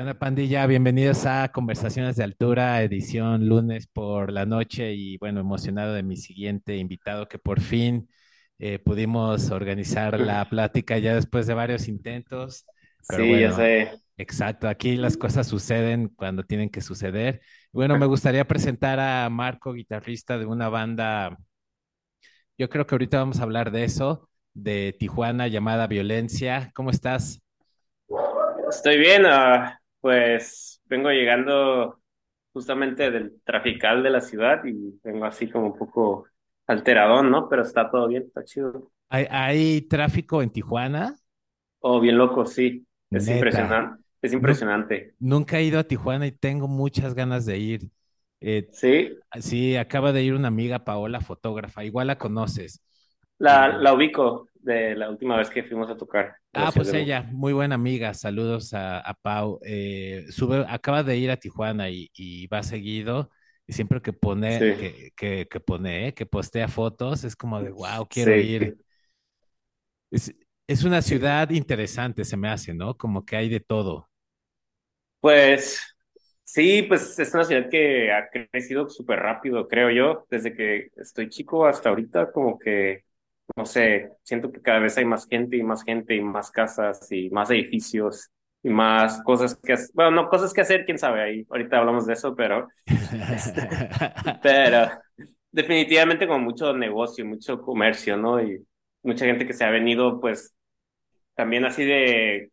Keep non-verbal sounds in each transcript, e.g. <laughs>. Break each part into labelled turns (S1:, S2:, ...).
S1: Hola pandilla, bienvenidos a Conversaciones de Altura, edición lunes por la noche y bueno, emocionado de mi siguiente invitado que por fin eh, pudimos organizar la <laughs> plática ya después de varios intentos, pero
S2: Sí, ya sé.
S1: exacto, aquí las cosas suceden cuando tienen que suceder. Bueno, me gustaría presentar a Marco, guitarrista de una banda, yo creo que ahorita vamos a hablar de eso, de Tijuana llamada Violencia. ¿Cómo estás?
S2: Estoy bien, ah, pues vengo llegando justamente del trafical de la ciudad y vengo así como un poco alteradón, ¿no? Pero está todo bien, está chido.
S1: ¿Hay, hay tráfico en Tijuana?
S2: Oh, bien loco, sí. Es
S1: Neta.
S2: impresionante, es impresionante.
S1: nunca he ido a Tijuana y tengo muchas ganas de ir. Eh,
S2: Sí,
S1: sí, acaba de ir una amiga Paola, fotógrafa, igual la conoces.
S2: la,
S1: Y,
S2: la ubico de la última vez que fuimos a tocar
S1: ah, pues
S2: de
S1: ella, muy buena amiga, saludos a, a Pau. Eh, sube, acaba de ir a Tijuana y, y va seguido. Y siempre que pone,
S2: Sí,
S1: que, que, que pone, eh, que postea fotos, es como de, wow, quiero
S2: sí,
S1: ir. Es, es una
S2: sí.
S1: ciudad interesante, se me hace, ¿no? Como que hay de todo.
S2: Pues sí, pues es una ciudad que ha crecido súper rápido, creo yo, desde que estoy chico hasta ahorita, como que, no sé, siento que cada vez hay más gente y más gente y más casas y más edificios y más cosas que hacer. Bueno, no cosas que hacer, quién sabe, ahí ahorita hablamos de eso, pero, <laughs> este, pero definitivamente como mucho negocio, mucho comercio, ¿no? Y mucha gente que se ha venido, pues, también así de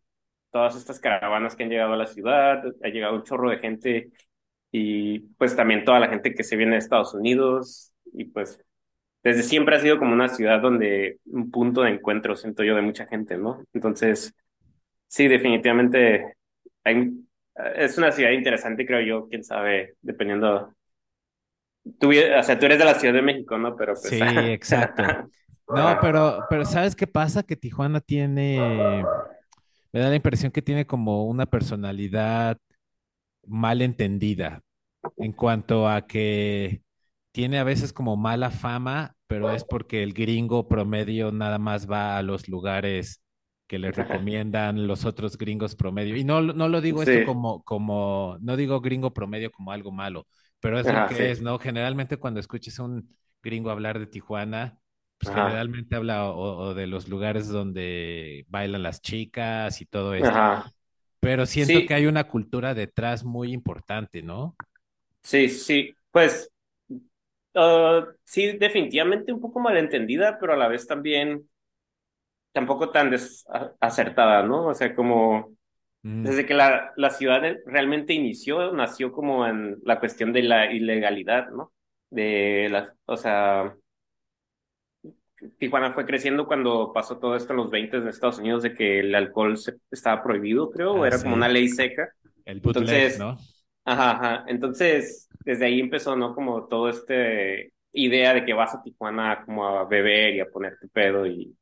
S2: todas estas caravanas que han llegado a la ciudad, ha llegado un chorro de gente y pues también toda la gente que se viene de Estados Unidos y pues desde siempre ha sido como una ciudad donde un punto de encuentro, siento yo, de mucha gente, ¿no? Entonces, sí, definitivamente hay, es una ciudad interesante, creo yo, quién sabe, dependiendo, tú, o sea, tú eres de la Ciudad de México, ¿no? Pero pues,
S1: Sí, exacto. No, <laughs> pero, pero ¿sabes qué pasa? Que Tijuana tiene, me da la impresión que tiene como una personalidad mal entendida en cuanto a que tiene a veces como mala fama, pero es porque el gringo promedio nada más va a los lugares que le recomiendan los otros gringos promedio. Y no, no lo digo esto como, como, no digo gringo promedio como algo malo, pero es lo que
S2: sí,
S1: es, ¿no? Generalmente cuando escuches a un gringo hablar de Tijuana, pues
S2: ajá,
S1: generalmente habla o, o de los lugares donde bailan las chicas y todo esto,
S2: ajá,
S1: pero siento que hay una cultura detrás muy importante, ¿no?
S2: sí, sí, pues. Uh, sí, definitivamente un poco malentendida, pero a la vez también tampoco tan desacertada, ¿no? O sea, como
S1: Mm,
S2: desde que la, la ciudad realmente inició, nació como en la cuestión de la ilegalidad, ¿no? De las, o sea, Tijuana fue creciendo cuando pasó todo esto en los 20 de Estados Unidos, de que el alcohol se, estaba prohibido, creo, o
S1: ah,
S2: era como una ley seca.
S1: el bootleg,
S2: Entonces,
S1: ¿no?
S2: Ajá, ajá. Entonces, desde ahí empezó, ¿no? Como todo este idea de que vas a Tijuana como a beber y a ponerte pedo y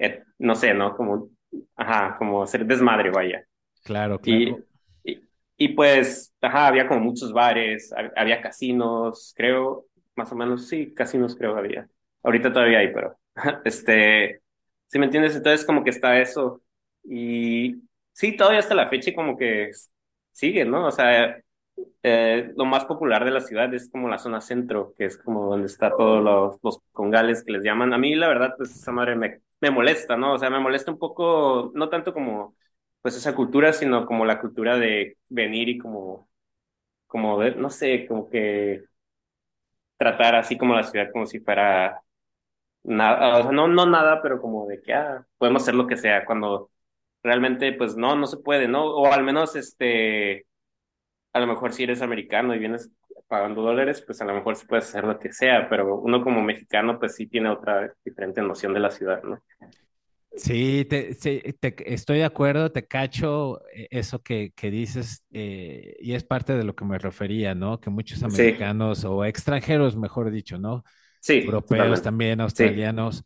S2: eh, no sé, ¿no? Como, ajá, como hacer desmadre, vaya.
S1: Claro,
S2: Y,
S1: claro.
S2: y, y pues, ajá, había como muchos bares, hab- había casinos, creo, más o menos, sí, casinos creo había. Ahorita todavía hay, pero, <laughs> este, ¿sí me entiendes? Entonces como que está eso. Y sí, todavía hasta la fecha como que sigue, ¿no? O sea, eh, lo más popular de la ciudad es como la zona centro, que es como donde está todos los, los congales que les llaman. A mí, la verdad, pues esa madre me, me molesta, ¿no? O sea, me molesta un poco, no tanto como pues esa cultura, sino como la cultura de venir y como, como no sé, como que tratar así como la ciudad como si fuera nada, o sea, no, no nada, pero como de que, ah, podemos hacer lo que sea, cuando realmente, pues no, no se puede, ¿no? O al menos, este a lo mejor si eres americano y vienes pagando dólares, pues a lo mejor sí puedes hacer lo que sea, pero uno como mexicano pues sí tiene otra diferente noción de la ciudad, ¿no?
S1: Sí, te, sí, te- estoy de acuerdo, te cacho eh, eso que, que dices eh, y es parte de lo que me refería, ¿no? Que muchos
S2: Sí,
S1: americanos o extranjeros, mejor dicho, ¿no?
S2: sí,
S1: Europeos
S2: totalmente.
S1: también,
S2: Sí,
S1: australianos,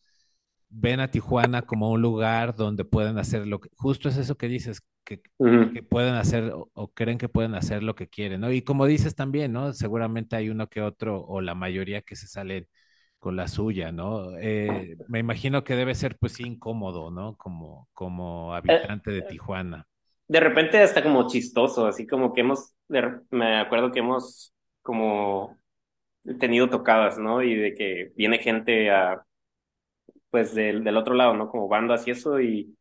S1: ven a Tijuana como un lugar donde pueden hacer lo que, justo es eso que dices, que, pueden hacer o, o creen que pueden hacer lo que quieren, ¿no? Y como dices también, ¿no? Seguramente hay uno que otro o la mayoría que se sale con la suya, ¿no? Eh, me imagino que debe ser pues sí incómodo, ¿no? Como, como
S2: Eh,
S1: habitante de Tijuana.
S2: de repente hasta como chistoso, así como que hemos, me acuerdo que hemos como tenido tocadas, ¿no? Y de que viene gente a, pues del, del otro lado, ¿no? Como bandas y eso, y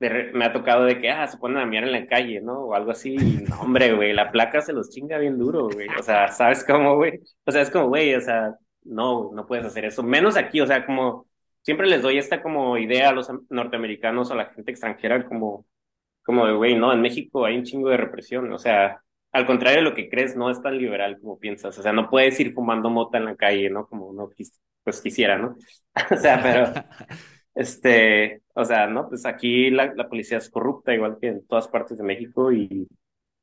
S2: me ha tocado de que, ah, se ponen a mirar en la calle, ¿no? O algo así, no, hombre, güey, la placa se los chinga bien duro, güey, o sea, ¿sabes cómo, güey? O sea, es como, güey, o sea, no, no puedes hacer eso, menos aquí, o sea, como, siempre les doy esta como idea a los norteamericanos, a la gente extranjera, como, como de, güey, no, en México hay un chingo de represión, o sea, al contrario de lo que crees, no es tan liberal como piensas, o sea, no puedes ir fumando mota en la calle, ¿no? Como uno pues quisiera, ¿no? <laughs> o sea, pero, <laughs> este, o sea, ¿no? Pues aquí la, la, policía es corrupta, igual que en todas partes de México, y,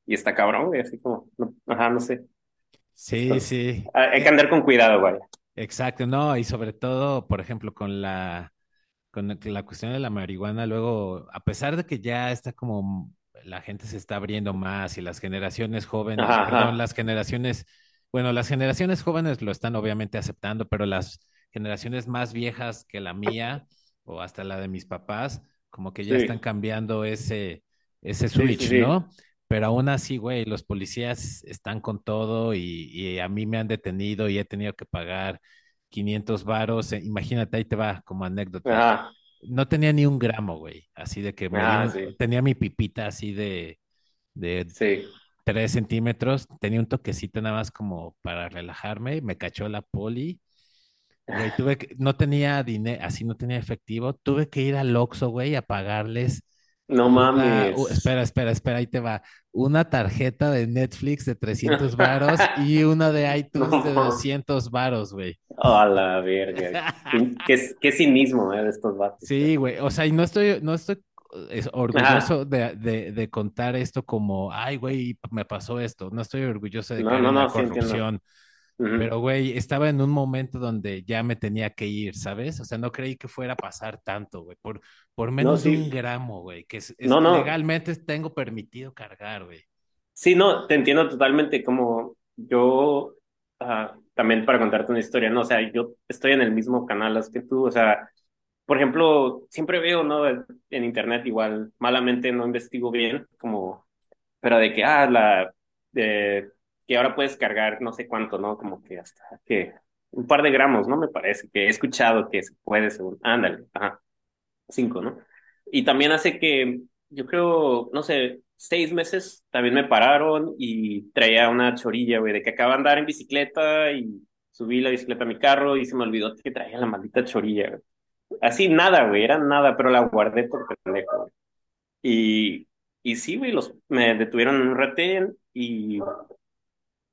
S2: y está cabrón, güey, así como, no, ajá, no sé.
S1: Sí, sí.
S2: Hay que andar con cuidado, güey.
S1: Exacto, no, y sobre todo, por ejemplo, con la, con la cuestión de la marihuana, luego, a pesar de que ya está como la gente se está abriendo más y las generaciones jóvenes, perdón, las generaciones, bueno, las generaciones jóvenes lo están obviamente aceptando, pero las generaciones más viejas que la mía o hasta la de mis papás, como que ya están cambiando ese, ese switch, ¿no? Pero aún así, güey, los policías están con todo y, a mí me han detenido y he tenido que pagar 500 varos. Eh, imagínate, ahí te va como anécdota. No tenía ni un gramo, güey. Así de que ah, tenía mi pipita así de, de 3 centímetros. Tenía un toquecito nada más como para relajarme. Me cachó la poli. Güey, tuve que, no tenía dinero, así no tenía efectivo. Tuve que ir al Oxxo, güey, a pagarles
S2: no mames.
S1: espera, espera, espera, ahí te va. Una tarjeta de Netflix de 300 varos <laughs> y una de iTunes de 200 varos, güey.
S2: A la verga. <laughs> qué, qué cinismo eh, de estos vatos.
S1: Sí, güey. O sea, y no estoy, no estoy orgulloso de, de, contar esto como, ay, güey, me pasó esto. No estoy orgulloso de que no, no, corrupción. Pero, güey, estaba en un momento donde ya me tenía que ir, ¿sabes? O sea, no creí que fuera a pasar tanto, güey, por, por menos de un gramo, güey, que es, legalmente tengo permitido cargar, güey.
S2: Sí, no, te entiendo totalmente, como yo, ah, también para contarte una historia, ¿no? O sea, yo estoy en el mismo canal que tú, o sea, por ejemplo, siempre veo, ¿no? En internet igual, malamente no investigo bien, como, pero de que, ah, la, de que ahora puedes cargar no sé cuánto, ¿no? Como que hasta que un par de gramos, ¿no? Me parece que he escuchado que se puede, según, ándale, ajá, cinco, ¿no? Y también hace que, yo creo, no sé, seis meses también me pararon y traía una chorilla, güey, de que acaba de andar en bicicleta y subí la bicicleta a mi carro y se me olvidó que traía la maldita chorilla, güey. Así nada, güey, era nada, pero la guardé por pendejo, güey. Y, y sí, güey, los, me detuvieron en un retén y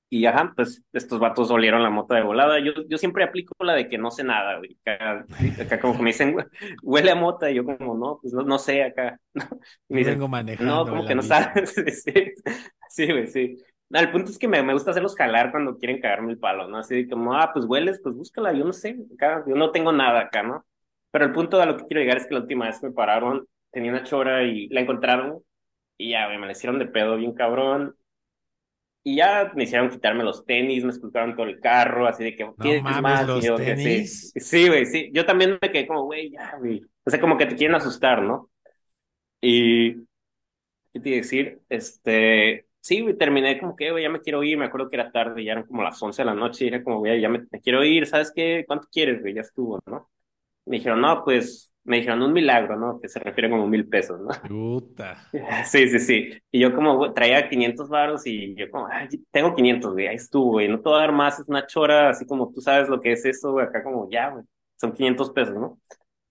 S2: y ajá, pues estos vatos olieron la moto de volada. Yo, yo siempre aplico la de que no sé nada, güey. Acá, como me dicen, huele a mota, y yo como, no, pues no, no sé acá. <laughs>
S1: Me dicen.
S2: No, como que no sabes. <laughs> sí, güey, sí. No, el punto es que me, me, gusta hacerlos jalar cuando quieren cagarme el palo, ¿no? Así como, ah, pues hueles, pues búscala, yo no sé, acá, yo no tengo nada acá, ¿no? Pero el punto a lo que quiero llegar es que la última vez que me pararon, tenía una chora y la encontraron, y ya, me hicieron de pedo bien cabrón, y ya me hicieron quitarme los tenis, me esculcaron todo el carro, así de que,
S1: ¿qué no más? Los yo,
S2: tenis. sí, sí, güey, sí. Yo también me quedé como, güey, ya, güey. O sea, como que te quieren asustar, ¿no? Y, ¿qué te iba a decir? Este, sí, güey, terminé como que, güey, ya me quiero ir. Me acuerdo que era tarde, ya eran como las 11 de la noche, y era como, güey, ya me, me quiero ir, ¿sabes qué? ¿Cuánto quieres, güey? Ya estuvo, ¿no? Me dijeron, no, pues me dijeron un milagro, ¿no? Que se refiere como mil pesos, ¿no?
S1: Puta. <laughs>
S2: Sí, sí, sí. Y yo como traía 500 varos y yo como, Ay, tengo 500, güey, ahí estuvo, güey, no te voy a dar más, es una chora, así como tú sabes lo que es eso, güey, acá como, ya, güey, son 500 pesos, ¿no?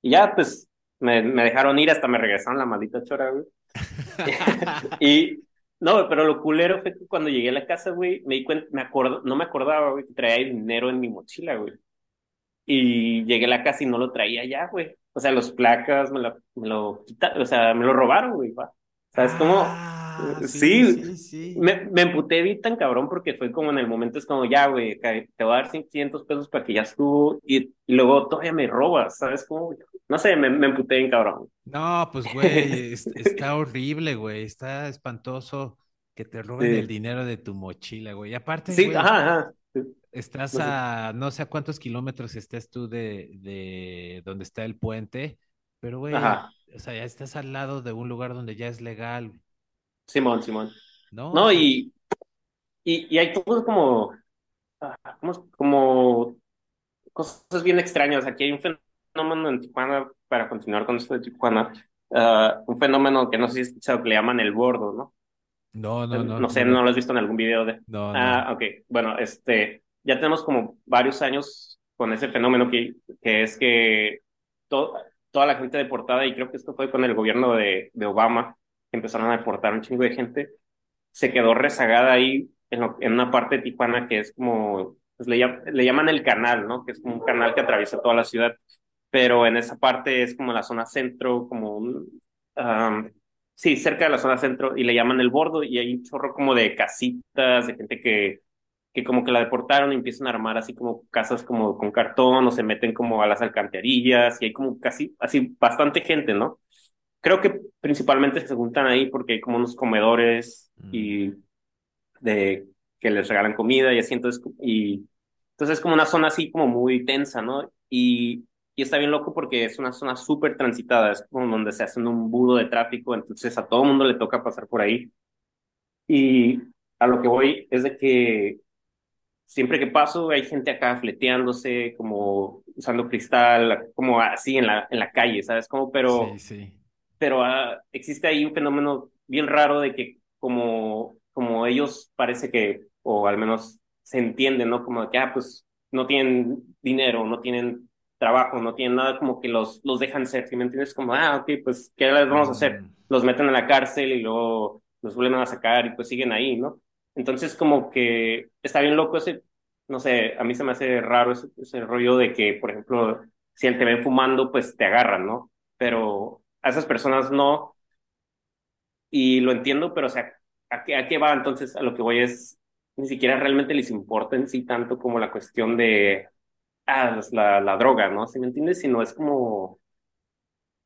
S2: Y ya, pues, me, me dejaron ir, hasta me regresaron la maldita chora, güey. <laughs> y, no, pero lo culero fue que cuando llegué a la casa, güey, me di cuenta, me acuerdo, no me acordaba, güey, que traía dinero en mi mochila, güey. Y llegué a la casa y no lo traía ya, güey. O sea, los placas me lo, me lo quitaron, o sea, me lo robaron, güey. O sea, es como... Ah, sí, sí, Me, me emputé bien tan cabrón porque fue como en el momento, es como, ya, güey, te voy a dar 500 pesos para que ya estuvo y, luego todavía me robas, ¿sabes cómo? No sé, me, me emputé bien cabrón.
S1: No, pues, güey, está horrible, güey, está espantoso que te roben el dinero de tu mochila, güey. Y aparte,
S2: sí, ajá, ajá.
S1: Estás a no sé a cuántos kilómetros estés tú de, de donde está el puente, pero güey, o sea, ya estás al lado de un lugar donde ya es legal.
S2: Simón, Simón.
S1: No,
S2: No, y, y, y hay cosas como, ah, como, como cosas bien extrañas. Aquí hay un fenómeno en Tijuana, para continuar con esto de Tijuana, ah, un fenómeno que no sé si has escuchado, que le llaman el bordo, ¿no?
S1: no, no, no,
S2: No sé,
S1: no
S2: no lo has visto en algún video de...
S1: no, no.
S2: Ah, ok. Bueno, este, ya tenemos como varios años con ese fenómeno que, es que to- toda la gente deportada, y creo que esto fue con el gobierno de, de Obama, que empezaron a deportar un chingo de gente, se quedó rezagada ahí en, una parte de Tijuana que es como, pues le, llam- le llaman el canal, ¿no? Que es como un canal que atraviesa toda la ciudad, pero en esa parte es como la zona centro, como un, am, sí, cerca de la zona centro, y le llaman el bordo, y hay un chorro como de casitas, de gente que, que como que la deportaron y empiezan a armar así como casas como con cartón, o se meten como a las alcantarillas, y hay como casi, así, bastante gente, ¿no? Creo que principalmente se juntan ahí porque hay como unos comedores
S1: Mm,
S2: y de que les regalan comida y así, entonces, y entonces es como una zona así como muy tensa, ¿no? Y, y está bien loco porque es una zona súper transitada, es como donde se hace un budo de tráfico, entonces a todo mundo le toca pasar por ahí. Y a lo que voy es de que siempre que paso hay gente acá fleteándose, como usando cristal, como así en la, en la calle, ¿sabes? Como, pero
S1: sí.
S2: pero ah, existe ahí un fenómeno bien raro de que como, como ellos parece que, o al menos se entiende, ¿no? Como de que, ah, pues no tienen dinero, no tienen trabajo, no tienen nada, como que los, los dejan ser, ¿sí me entiendes? Como, ah, ok, pues, ¿qué les vamos a hacer? Los meten en la cárcel y luego los vuelven a sacar y pues siguen ahí, ¿no? Entonces como que está bien loco ese, no sé, a mí se me hace raro ese, ese rollo de que, por ejemplo, si te ven fumando, pues te agarran, ¿no? pero a esas personas no, y lo entiendo, pero o sea, ¿a qué, a qué va entonces? A lo que voy es, ni siquiera realmente les importa en sí tanto como la cuestión de, ah, la, la droga, ¿no? ¿Sí me entiendes? Sino es como,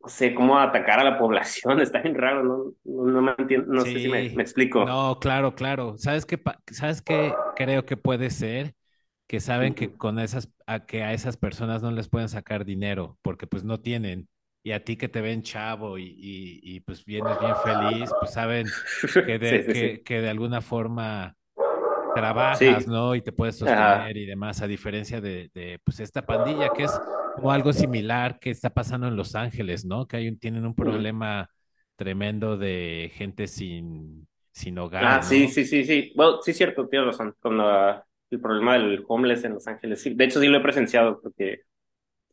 S2: no sé, cómo atacar a la población, <laughs> está bien raro, ¿no? No, no me entiendo, no sé si me, me
S1: sí,
S2: explico.
S1: no, claro, claro. ¿Sabes qué, sabes qué creo que puede ser? Que saben que
S2: Ujú.
S1: con esas, a que a esas personas no les pueden sacar dinero, porque pues no tienen. Y a ti que te ven chavo y, y, y, pues vienes bien feliz, pues saben que <laughs>
S2: Sí,
S1: de,
S2: sí,
S1: que,
S2: sí.
S1: que de alguna forma trabajas,
S2: Sí,
S1: ¿no? Y te puedes
S2: ajá,
S1: sostener y demás, a diferencia de, de, pues esta pandilla que es como algo similar que está pasando en Los Ángeles, ¿no? Que hay un, tienen un problema tremendo de gente sin, sin hogar,
S2: Ah, sí,
S1: ¿no?
S2: sí, sí, sí. Bueno, sí, cierto, tienes razón. Con la- el problema del homeless en Los Ángeles. Sí, de hecho, sí lo he presenciado, porque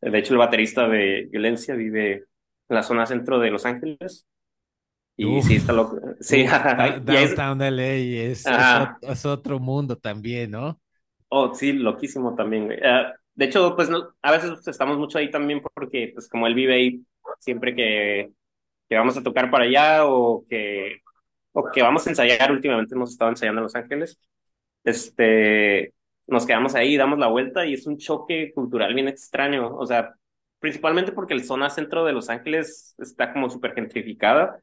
S2: de hecho el baterista de Violencia vive en la zona centro de Los Ángeles. Y sí, está
S1: Uf,
S2: loco. Sí,
S1: uf, <laughs> da-
S2: y es,
S1: Downtown LA es, es, ot-
S2: ajá.
S1: es otro mundo también, ¿no?
S2: Oh, sí, loquísimo también, güey. Ah, de hecho, pues no, a veces estamos mucho ahí también porque, pues como él vive ahí, siempre que, que vamos a tocar para allá o que, o que vamos a ensayar, últimamente hemos estado ensayando en Los Ángeles este, nos quedamos ahí, damos la vuelta y es un choque cultural bien extraño. O sea, principalmente porque el zona centro de Los Ángeles está como súper gentrificada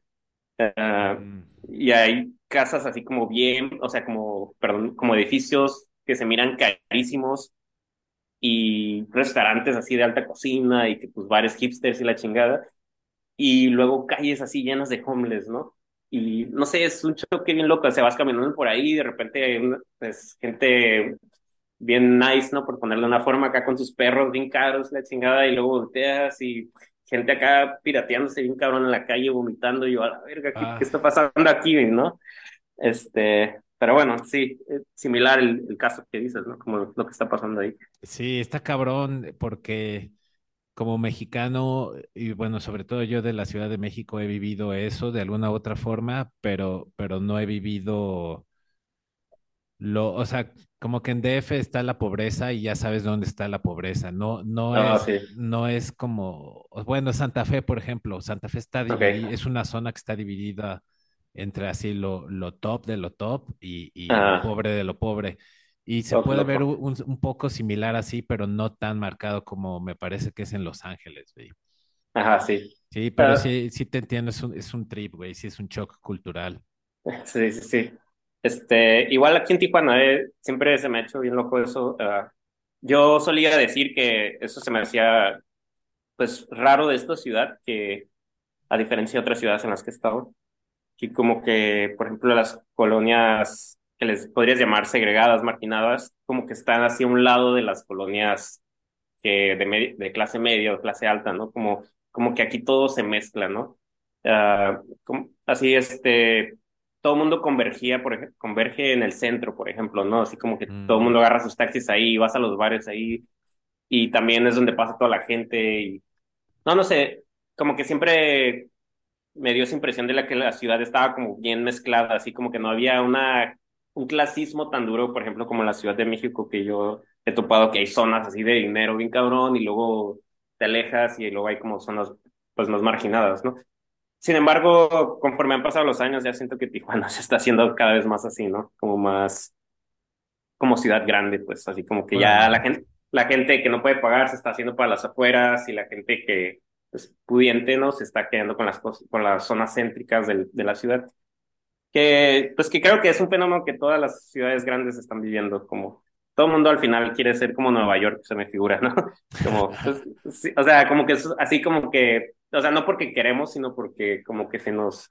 S1: Mm,
S2: y hay casas así como bien, o sea, como, perdón, como edificios que se miran carísimos y restaurantes así de alta cocina y que pues bares hipsters y la chingada y luego calles así llenas de homeless, ¿no? Y no sé, es un choque bien loco, o sea, vas caminando por ahí y de repente pues, gente bien nice, ¿no? Por ponerle una forma acá con sus perros bien caros, la chingada, y luego volteas y gente acá pirateándose bien cabrón en la calle, vomitando, y yo, a la verga, ¿qué, qué
S1: ah,
S2: está pasando aquí, no? Este, pero bueno, sí, es similar el, el caso que dices, ¿no? Como lo que está pasando ahí.
S1: sí, está cabrón porque como mexicano, y bueno, sobre todo yo de la Ciudad de México he vivido eso de alguna u otra forma, pero, pero no he vivido lo, o sea, como que en DF está la pobreza y ya sabes dónde está la pobreza. No, no
S2: Ah,
S1: es,
S2: sí,
S1: no es como, bueno, Santa Fe, por ejemplo, Santa Fe está dividida,
S2: ok.
S1: es una zona que está dividida entre así lo, lo top de lo top y, y lo
S2: Ah,
S1: pobre de lo pobre. Y se puede ver un, un poco similar así, pero no tan marcado como me parece que es en Los Ángeles, güey.
S2: Ajá, sí.
S1: Sí, pero
S2: Ah,
S1: sí, sí te entiendo, es un, es un trip, güey, sí es un shock cultural. <laughs>
S2: Sí, sí, sí. Este, igual aquí en Tijuana, eh, siempre se me ha hecho bien loco eso. ah, yo solía decir que eso se me hacía, pues, raro de esta ciudad, que a diferencia de otras ciudades en las que he estado, que como que, por ejemplo, las colonias que les podrías llamar segregadas, marginadas, como que están así a un lado de las colonias que de, de clase media o clase alta, ¿no? Como, como que aquí todo se mezcla, ¿no? Uh, como, así, este, todo el mundo convergía, por ejemplo, converge en el centro, por ejemplo, ¿no? Así como que todo el mundo agarra sus taxis ahí, vas a los bares ahí, y también es donde pasa toda la gente, y no, no sé, como que siempre me dio esa impresión de la que la ciudad estaba como bien mezclada, así como que no había una, un clasismo tan duro, por ejemplo, como en la Ciudad de México, que yo he topado que hay zonas así de dinero bien cabrón y luego te alejas y luego hay como zonas pues más marginadas, ¿no? Sin embargo, conforme han pasado los años, ya siento que Tijuana <laughs> se está haciendo cada vez más así, ¿no? Como más, como ciudad grande, pues así como que ya la gente, la gente que no puede pagar se está haciendo para las afueras y la gente que pues, pudiente, ¿no? Se está quedando con las, con las zonas céntricas de, de la ciudad. Que, pues que creo que es un fenómeno que todas las ciudades grandes están viviendo, como todo el mundo al final quiere ser como Nueva York, se me figura, ¿no? <laughs> Como, pues, sí, o sea, como que es así como que, o sea, no porque queremos, sino porque como que se nos,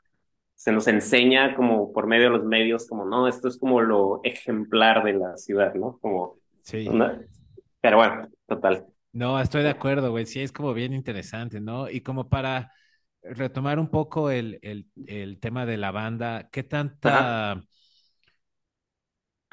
S2: se nos enseña como por medio de los medios, como, no, esto es como lo ejemplar de la ciudad, ¿no? Como,
S1: sí.
S2: Pero bueno, total.
S1: No, estoy de acuerdo, güey. Sí, es como bien interesante, ¿no? Y como para retomar un poco el, el, el tema de la banda, ¿qué tanta... Ajá.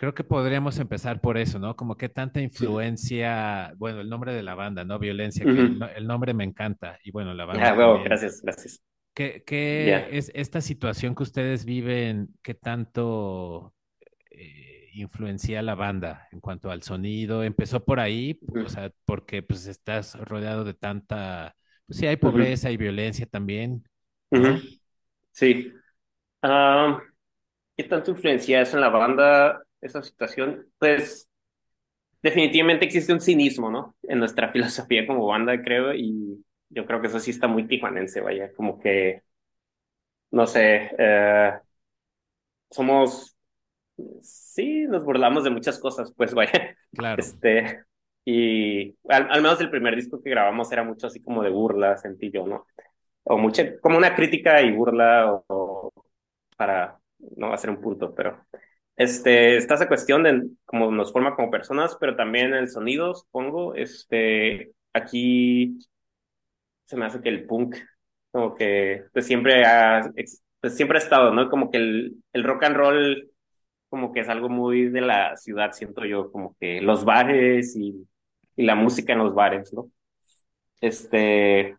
S1: Creo que podríamos empezar por eso, ¿no? Como qué tanta influencia, sí. bueno, el nombre de la banda, ¿no? Violencia, uh -huh. que el, el, nombre me encanta. Y bueno, la banda.
S2: Ah, gracias, gracias.
S1: ¿Qué, qué yeah. es esta situación que ustedes viven? ¿Qué tanto eh, influencia la banda en cuanto al sonido? ¿Empezó por ahí? Uh -huh. O sea, porque pues estás rodeado de tanta, pues sí, hay pobreza uh -huh. y violencia también.
S2: ¿no? Sí. Uh, ¿Qué tanto influencia eso en la banda? Esa situación, pues definitivamente existe un cinismo, ¿no? En nuestra <laughs> filosofía como banda, creo, y yo creo que eso sí está muy tijuanense, vaya, como que, no sé, eh, somos, sí, nos burlamos de muchas cosas, pues <laughs> vaya.
S1: Claro.
S2: Este, y al, al menos el primer disco que grabamos era mucho así como de burla, sentí yo, ¿no? O mucha, como una crítica y burla o, o para no hacer un punto, pero este, está esa cuestión de cómo nos forma como personas, pero también el sonido, supongo. Este, aquí se me hace que el punk, como que pues siempre ha, pues siempre ha estado, ¿no? Como que el, el rock and roll, como que es algo muy de la ciudad, siento yo, como que los bares y, y la música en los bares, ¿no? Este,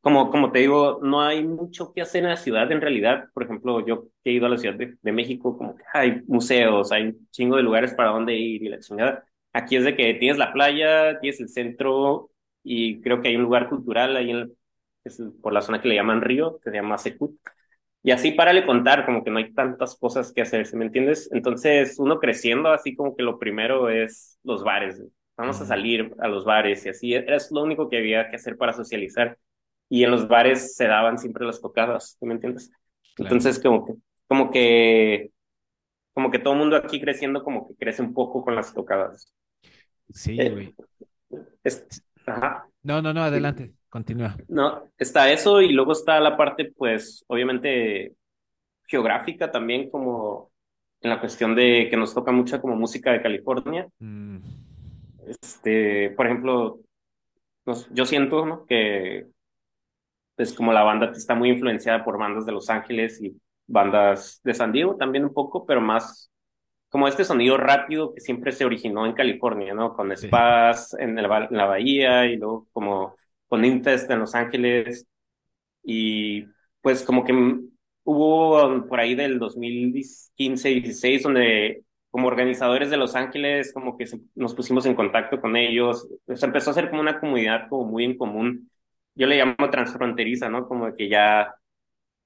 S2: como, como te digo, no hay mucho que hacer en la ciudad en realidad. Por ejemplo, yo que he ido a la Ciudad de, de México, como que hay museos, hay un chingo de lugares para donde ir y la chingada. Aquí es de que tienes la playa, tienes el centro y creo que hay un lugar cultural ahí en, es por la zona que le llaman Río, que se llama Secut. Y así para le contar, como que no hay tantas cosas que hacer, ¿sí me entiendes? Entonces, uno creciendo, así como que lo primero es los bares. Vamos a salir a los bares y así es lo único que había que hacer para socializar y en los bares se daban siempre las tocadas, ¿me entiendes? Claro. Entonces, como que, como que, como que todo el mundo aquí creciendo, como que crece un poco con las tocadas.
S1: Sí, güey.
S2: Eh, es, ajá.
S1: No, no, no, adelante, continúa.
S2: No, está eso y luego está la parte, pues, obviamente geográfica también, como en la cuestión de que nos toca mucha como música de California. Mm. Este, por ejemplo, yo siento, ¿no? Que pues como la banda está muy influenciada por bandas de Los Ángeles y bandas de San Diego también un poco, pero más como este sonido rápido que siempre se originó en California, ¿no? Con Spaz sí. en, en, la bahía y luego como con Intest en Los Ángeles y pues como que hubo por ahí del 2015-16 donde como organizadores de Los Ángeles como que se, nos pusimos en contacto con ellos, se empezó a hacer como una comunidad como muy en común yo le llamo transfronteriza, ¿no? Como que ya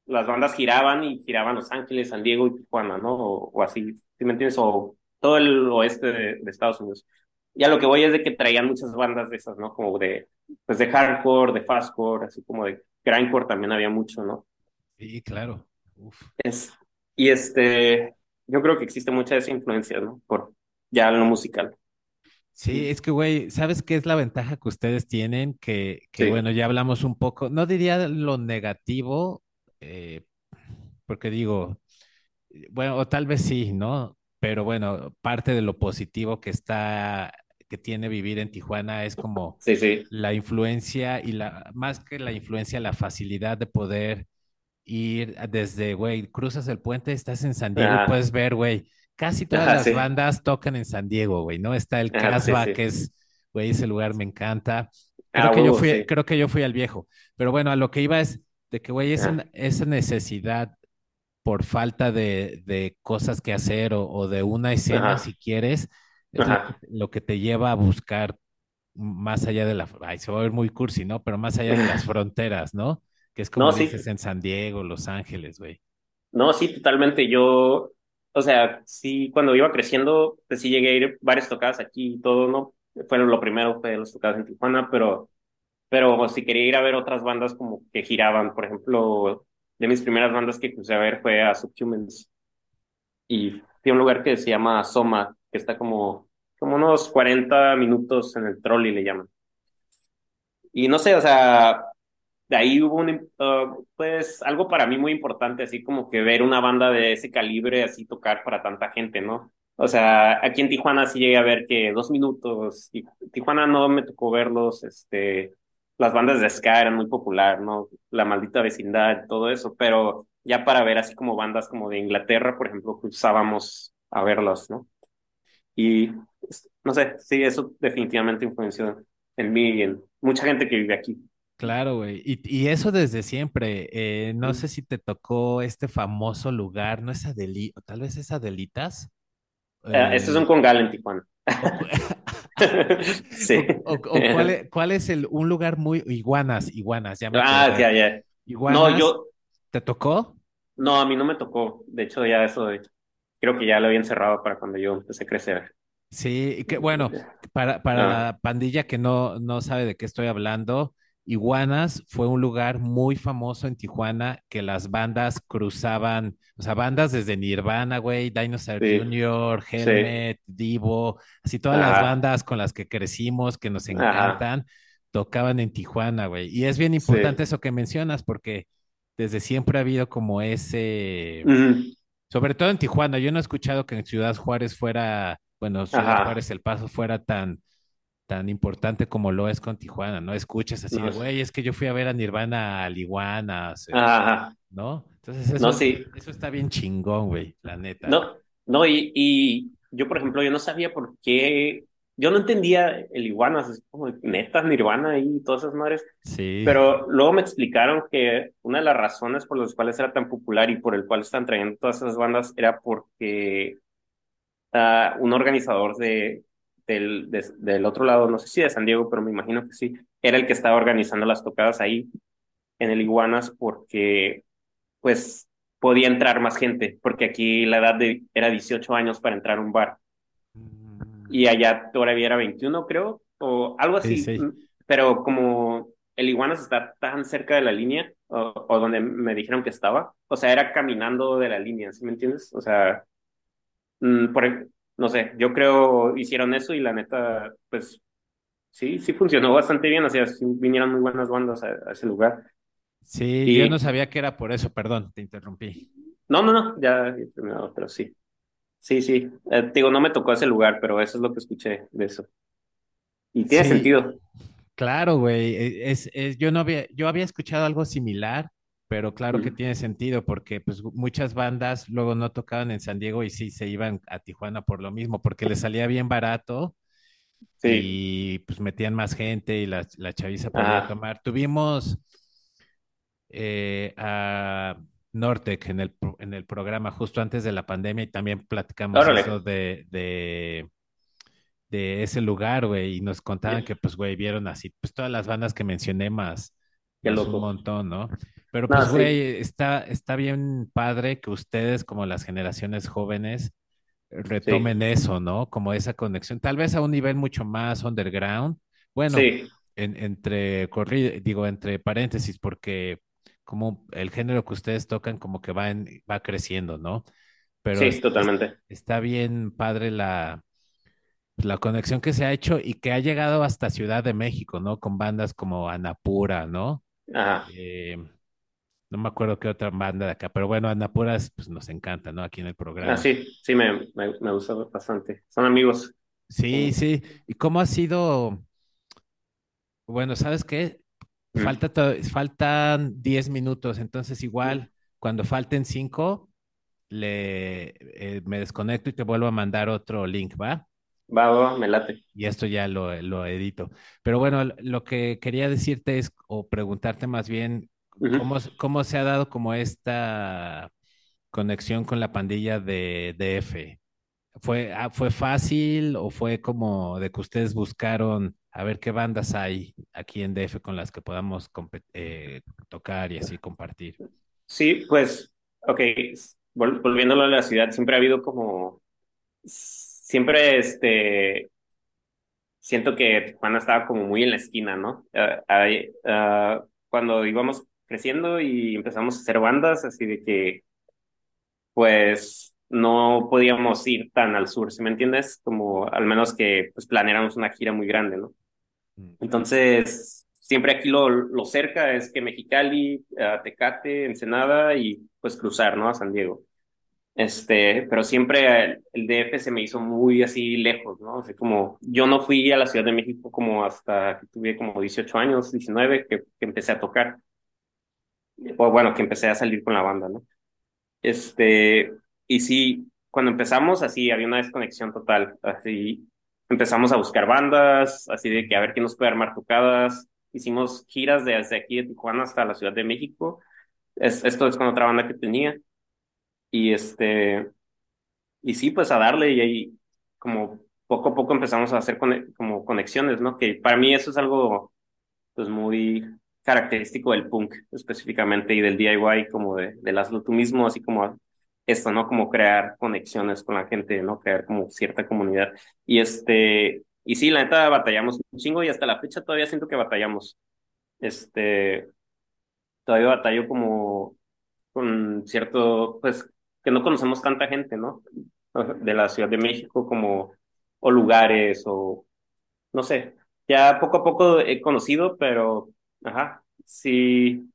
S2: las bandas giraban y giraban Los Ángeles, San Diego y Tijuana, ¿no? O, o así, ¿sí me entiendes? O todo el oeste de, de, Estados Unidos. Ya lo que voy es de que traían muchas bandas de esas, ¿no? Como de, pues de hardcore, de fastcore, así como de grindcore también había mucho, ¿no?
S1: Sí, claro.
S2: Uf. Es, y este, yo creo que existe mucha de esa influencia, ¿no? Por ya lo musical.
S1: Sí, es que, güey, ¿sabes qué es la ventaja que ustedes tienen? Que, que sí. bueno, ya hablamos un poco, no diría lo negativo, eh, porque digo, bueno, o tal vez sí, ¿no? Pero bueno, parte de lo positivo que está, que tiene vivir en Tijuana es como
S2: Sí, sí.
S1: la influencia y la, más que la influencia, la facilidad de poder ir desde, güey, cruzas el puente, estás en San Diego
S2: Ajá,
S1: puedes ver, güey, casi todas
S2: ajá,
S1: las
S2: sí.
S1: bandas tocan en San Diego, güey, ¿no? Está el
S2: Ajá, sí,
S1: Casbah,
S2: sí.
S1: que es, güey, ese lugar me encanta. Creo
S2: Ah,
S1: que yo fui, creo que yo fui al viejo, pero bueno, a lo que iba es de que, güey, esa, esa necesidad por falta de, de cosas que hacer o, o de una escena,
S2: ajá,
S1: si quieres, es lo que,
S2: ajá.
S1: lo que te lleva a buscar más allá de la, ay, se va a ver muy cursi, ¿no? Pero más allá de las <laughs> fronteras, ¿no? Que es
S2: No,
S1: como
S2: sí,
S1: dices en San Diego, Los Ángeles, güey.
S2: no, sí, totalmente. Yo, o sea, sí, cuando iba creciendo, pues sí llegué a ir varias tocadas aquí y todo, ¿no? Fueron lo primero, fue los tocadas en Tijuana, pero, pero si quería ir a ver otras bandas como que giraban, por ejemplo, de mis primeras bandas que crucé a ver fue a Subhumans y fui un lugar que se llama Soma, que está como, como unos 40 minutos en el trolley, le llaman. Y no sé, o sea, de ahí hubo un, uh, pues algo para mí muy importante, así como que ver una banda de ese calibre así tocar para tanta gente, ¿no? O sea, aquí en Tijuana sí llegué a ver que dos minutos, Tijuana no me tocó verlos, este, las bandas de ska eran muy popular, ¿no? La maldita vecindad, todo eso, pero ya para ver así como bandas como de Inglaterra, por ejemplo, cruzábamos a verlos, ¿no? Y no sé, sí, eso definitivamente influenció en mí y en mucha gente que vive aquí.
S1: Claro, güey. Y, y eso desde siempre. Eh, no sé si te tocó este famoso lugar, ¿no es Adeli, o tal vez es Adelitas?
S2: Eh, estos son
S1: Eh,
S2: con en Tijuana. <laughs> <laughs> Sí.
S1: o- o- o cuál es, <laughs> cuál es el, un lugar muy, Iguanas, Iguanas, ya me
S2: Ah, ya, ya. No,
S1: Iguanas,
S2: yo,
S1: ¿te tocó?
S2: no, a mí no me tocó. De hecho, ya eso, de- creo que ya lo habían cerrado para cuando yo empecé a crecer.
S1: Sí, y que bueno, para, para
S2: Ah,
S1: la pandilla que no, no sabe de qué estoy hablando, Iguanas fue un lugar muy famoso en Tijuana que las bandas cruzaban, o sea, bandas desde Nirvana, güey, Dinosaur
S2: sí,
S1: Jr.,
S2: sí.
S1: Helmet, Divo, así todas las bandas con las que crecimos, que nos
S2: ajá,
S1: encantan, tocaban en Tijuana, güey. Y es bien
S2: sí.
S1: importante eso que mencionas porque desde siempre ha habido como ese sobre todo en Tijuana, yo no he escuchado que en Ciudad Juárez fuera, bueno, Ciudad
S2: Ajá.
S1: Juárez, El Paso fuera tan, tan importante como lo es con Tijuana, ¿no? Escuchas así
S2: No,
S1: güey, es que yo fui a ver a Nirvana a
S2: ajá.
S1: ¿no? Entonces
S2: No,
S1: eso,
S2: sí.
S1: eso está bien chingón, güey, la neta.
S2: No, no, y, y yo, por ejemplo, yo no sabía por qué. Yo no entendía el iguanas, así como neta, Nirvana y todas esas madres.
S1: Sí.
S2: Pero luego me explicaron que una de las razones por las cuales era tan popular y por el cual están trayendo todas esas bandas era porque ah, un organizador de, del, de- del otro lado, no sé si de San Diego, pero me imagino que sí, era el que estaba organizando las tocadas ahí en el Iguanas porque pues podía entrar más gente, porque aquí la edad de, era 18 años para entrar a un bar
S1: Mm,
S2: y allá todavía era 21 creo, o algo
S1: Sí,
S2: así,
S1: sí.
S2: pero como el Iguanas está tan cerca de la línea, o, o donde me dijeron que estaba, o sea, era caminando de la línea, ¿sí me entiendes? O sea, mm, por, ej- no sé, yo creo hicieron eso y la neta, pues sí, sí funcionó bastante bien, o sea, sí vinieron muy buenas bandas a, a ese lugar.
S1: Sí, yo no sabía que era por eso, perdón, te interrumpí.
S2: no, no, no, ya he terminado, pero sí. Sí, sí. Eh, digo, no me tocó ese lugar, pero eso es lo que escuché de eso. Y tiene
S1: Sí,
S2: sentido.
S1: Claro, güey, e- es, es- yo no había, yo había escuchado algo similar, pero claro que tiene sentido porque pues muchas bandas luego no tocaban en San Diego y sí se iban a Tijuana por lo mismo, porque les salía bien barato
S2: Sí.
S1: y pues metían más gente y la, la chaviza podía tomar. Tuvimos eh, a Nortec en el, en el programa justo antes de la pandemia y también platicamos eso de, de de ese lugar, güey, y nos contaban que, pues, güey, vieron así, pues, todas las bandas que mencioné más,
S2: Qué
S1: más un
S2: loco.
S1: montón, ¿no? Pero,
S2: No,
S1: pues,
S2: sí.
S1: güey, está, está bien padre que ustedes, como las generaciones jóvenes,
S2: Sí.
S1: retomen eso, ¿no? Como esa conexión, tal vez a un nivel mucho más underground. Bueno,
S2: Sí.
S1: en- entre, corri- digo, entre paréntesis, porque como el género que ustedes tocan como que va, en- va creciendo, ¿no? Pero
S2: Sí,
S1: es-
S2: totalmente.
S1: está bien padre la la conexión que se ha hecho y que ha llegado hasta Ciudad de México, ¿no? Con bandas como Anapura, ¿no?
S2: Ajá.
S1: Eh, no me acuerdo qué otra banda de acá, pero bueno, Anapuras, pues nos encanta, ¿no? Aquí en el
S2: Ah,
S1: programa.
S2: sí, sí, me, me, me gusta bastante. Son amigos.
S1: Sí, sí. ¿Y cómo ha sido? Bueno, ¿sabes qué?
S2: Mm.
S1: Falta to- faltan 10 minutos, entonces igual, cuando falten 5, le, eh, me desconecto y te vuelvo a mandar otro link, ¿va?
S2: Va, va, me late.
S1: Y esto ya lo, lo edito. Pero bueno, lo que quería decirte es, o preguntarte más bien, ¿cómo, cómo se ha dado como esta conexión con la pandilla de DF? ¿Fue, ah, fue fácil o fue como de que ustedes buscaron a ver qué bandas hay aquí en DF con las que podamos eh, tocar y así compartir?
S2: Sí, pues, ok, vol- volviéndolo a la ciudad, siempre ha habido como, siempre este, siento que Tijuana estaba como muy en la esquina, ¿no? Ah, cuando íbamos creciendo y empezamos a hacer bandas, así de que, pues, no podíamos ir tan al sur, ¿sí me entiendes? Como al menos que, pues, planeáramos una gira muy grande, ¿no?
S1: Mm,
S2: Entonces, siempre aquí lo, lo cerca es que Mexicali, ah, Tecate, Ensenada y, pues, cruzar, ¿no? A San Diego. Este, pero siempre el, el DF se me hizo muy así lejos, ¿no? O sea, como yo no fui a la Ciudad de México como hasta que tuve como 18 años, 19, que, que empecé a tocar, o bueno, que empecé a salir con la banda, ¿no? Este, y sí, cuando empezamos así había una desconexión total, así empezamos a buscar bandas, así de que a ver quién nos puede armar tocadas, hicimos giras desde aquí de Tijuana hasta la Ciudad de México, es, esto es con otra banda que tenía, y este... Y sí, pues a darle y ahí como poco a poco empezamos a hacer como conexiones, ¿no? Que para mí eso es algo pues muy característico del punk específicamente y del DIY como de, del hazlo tú mismo, así como esto, ¿no? Como crear conexiones con la gente, ¿no? Crear como cierta comunidad. Y este, y sí, la neta batallamos un chingo y hasta la fecha todavía siento que batallamos. Este, todavía batallo como con cierto, pues, que no conocemos tanta gente, ¿no? De la Ciudad de México como, o lugares, o no sé. Ya poco a poco he conocido, pero, ajá, sí,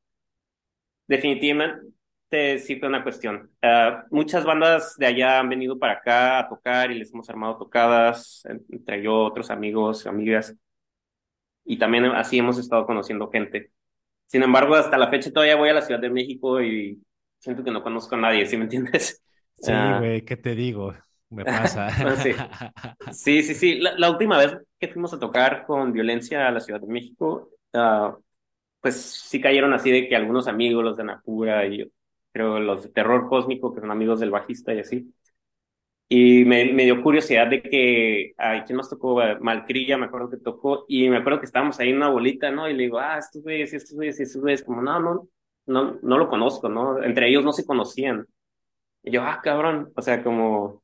S2: definitivamente sí fue una cuestión. Ah, muchas bandas de allá han venido para acá a tocar y les hemos armado tocadas, entre yo, otros amigos, amigas, y también así hemos estado conociendo gente. Sin embargo, hasta la fecha todavía voy a la Ciudad de México y siento que no conozco a nadie, ¿sí me entiendes? <laughs>
S1: Sí,
S2: Ah,
S1: güey, ¿qué te digo? Me pasa. <laughs>
S2: bueno, sí, sí, sí, sí. La, la última vez que fuimos a tocar con violencia a la Ciudad de México, ah, pues sí cayeron así de que algunos amigos, los de Napura y creo los de Terror Cósmico, que son amigos del bajista y así. Y me, me dio curiosidad de que, ay, ¿quién nos tocó? Malcrilla, me acuerdo que tocó, y me acuerdo que estábamos ahí en una bolita, ¿no? Y le digo, ah, estos güeyes, estos güeyes, estos güeyes, como, no, no, no, no lo conozco, ¿no? Entre ellos no se conocían. Y yo, ah, cabrón, o sea, como,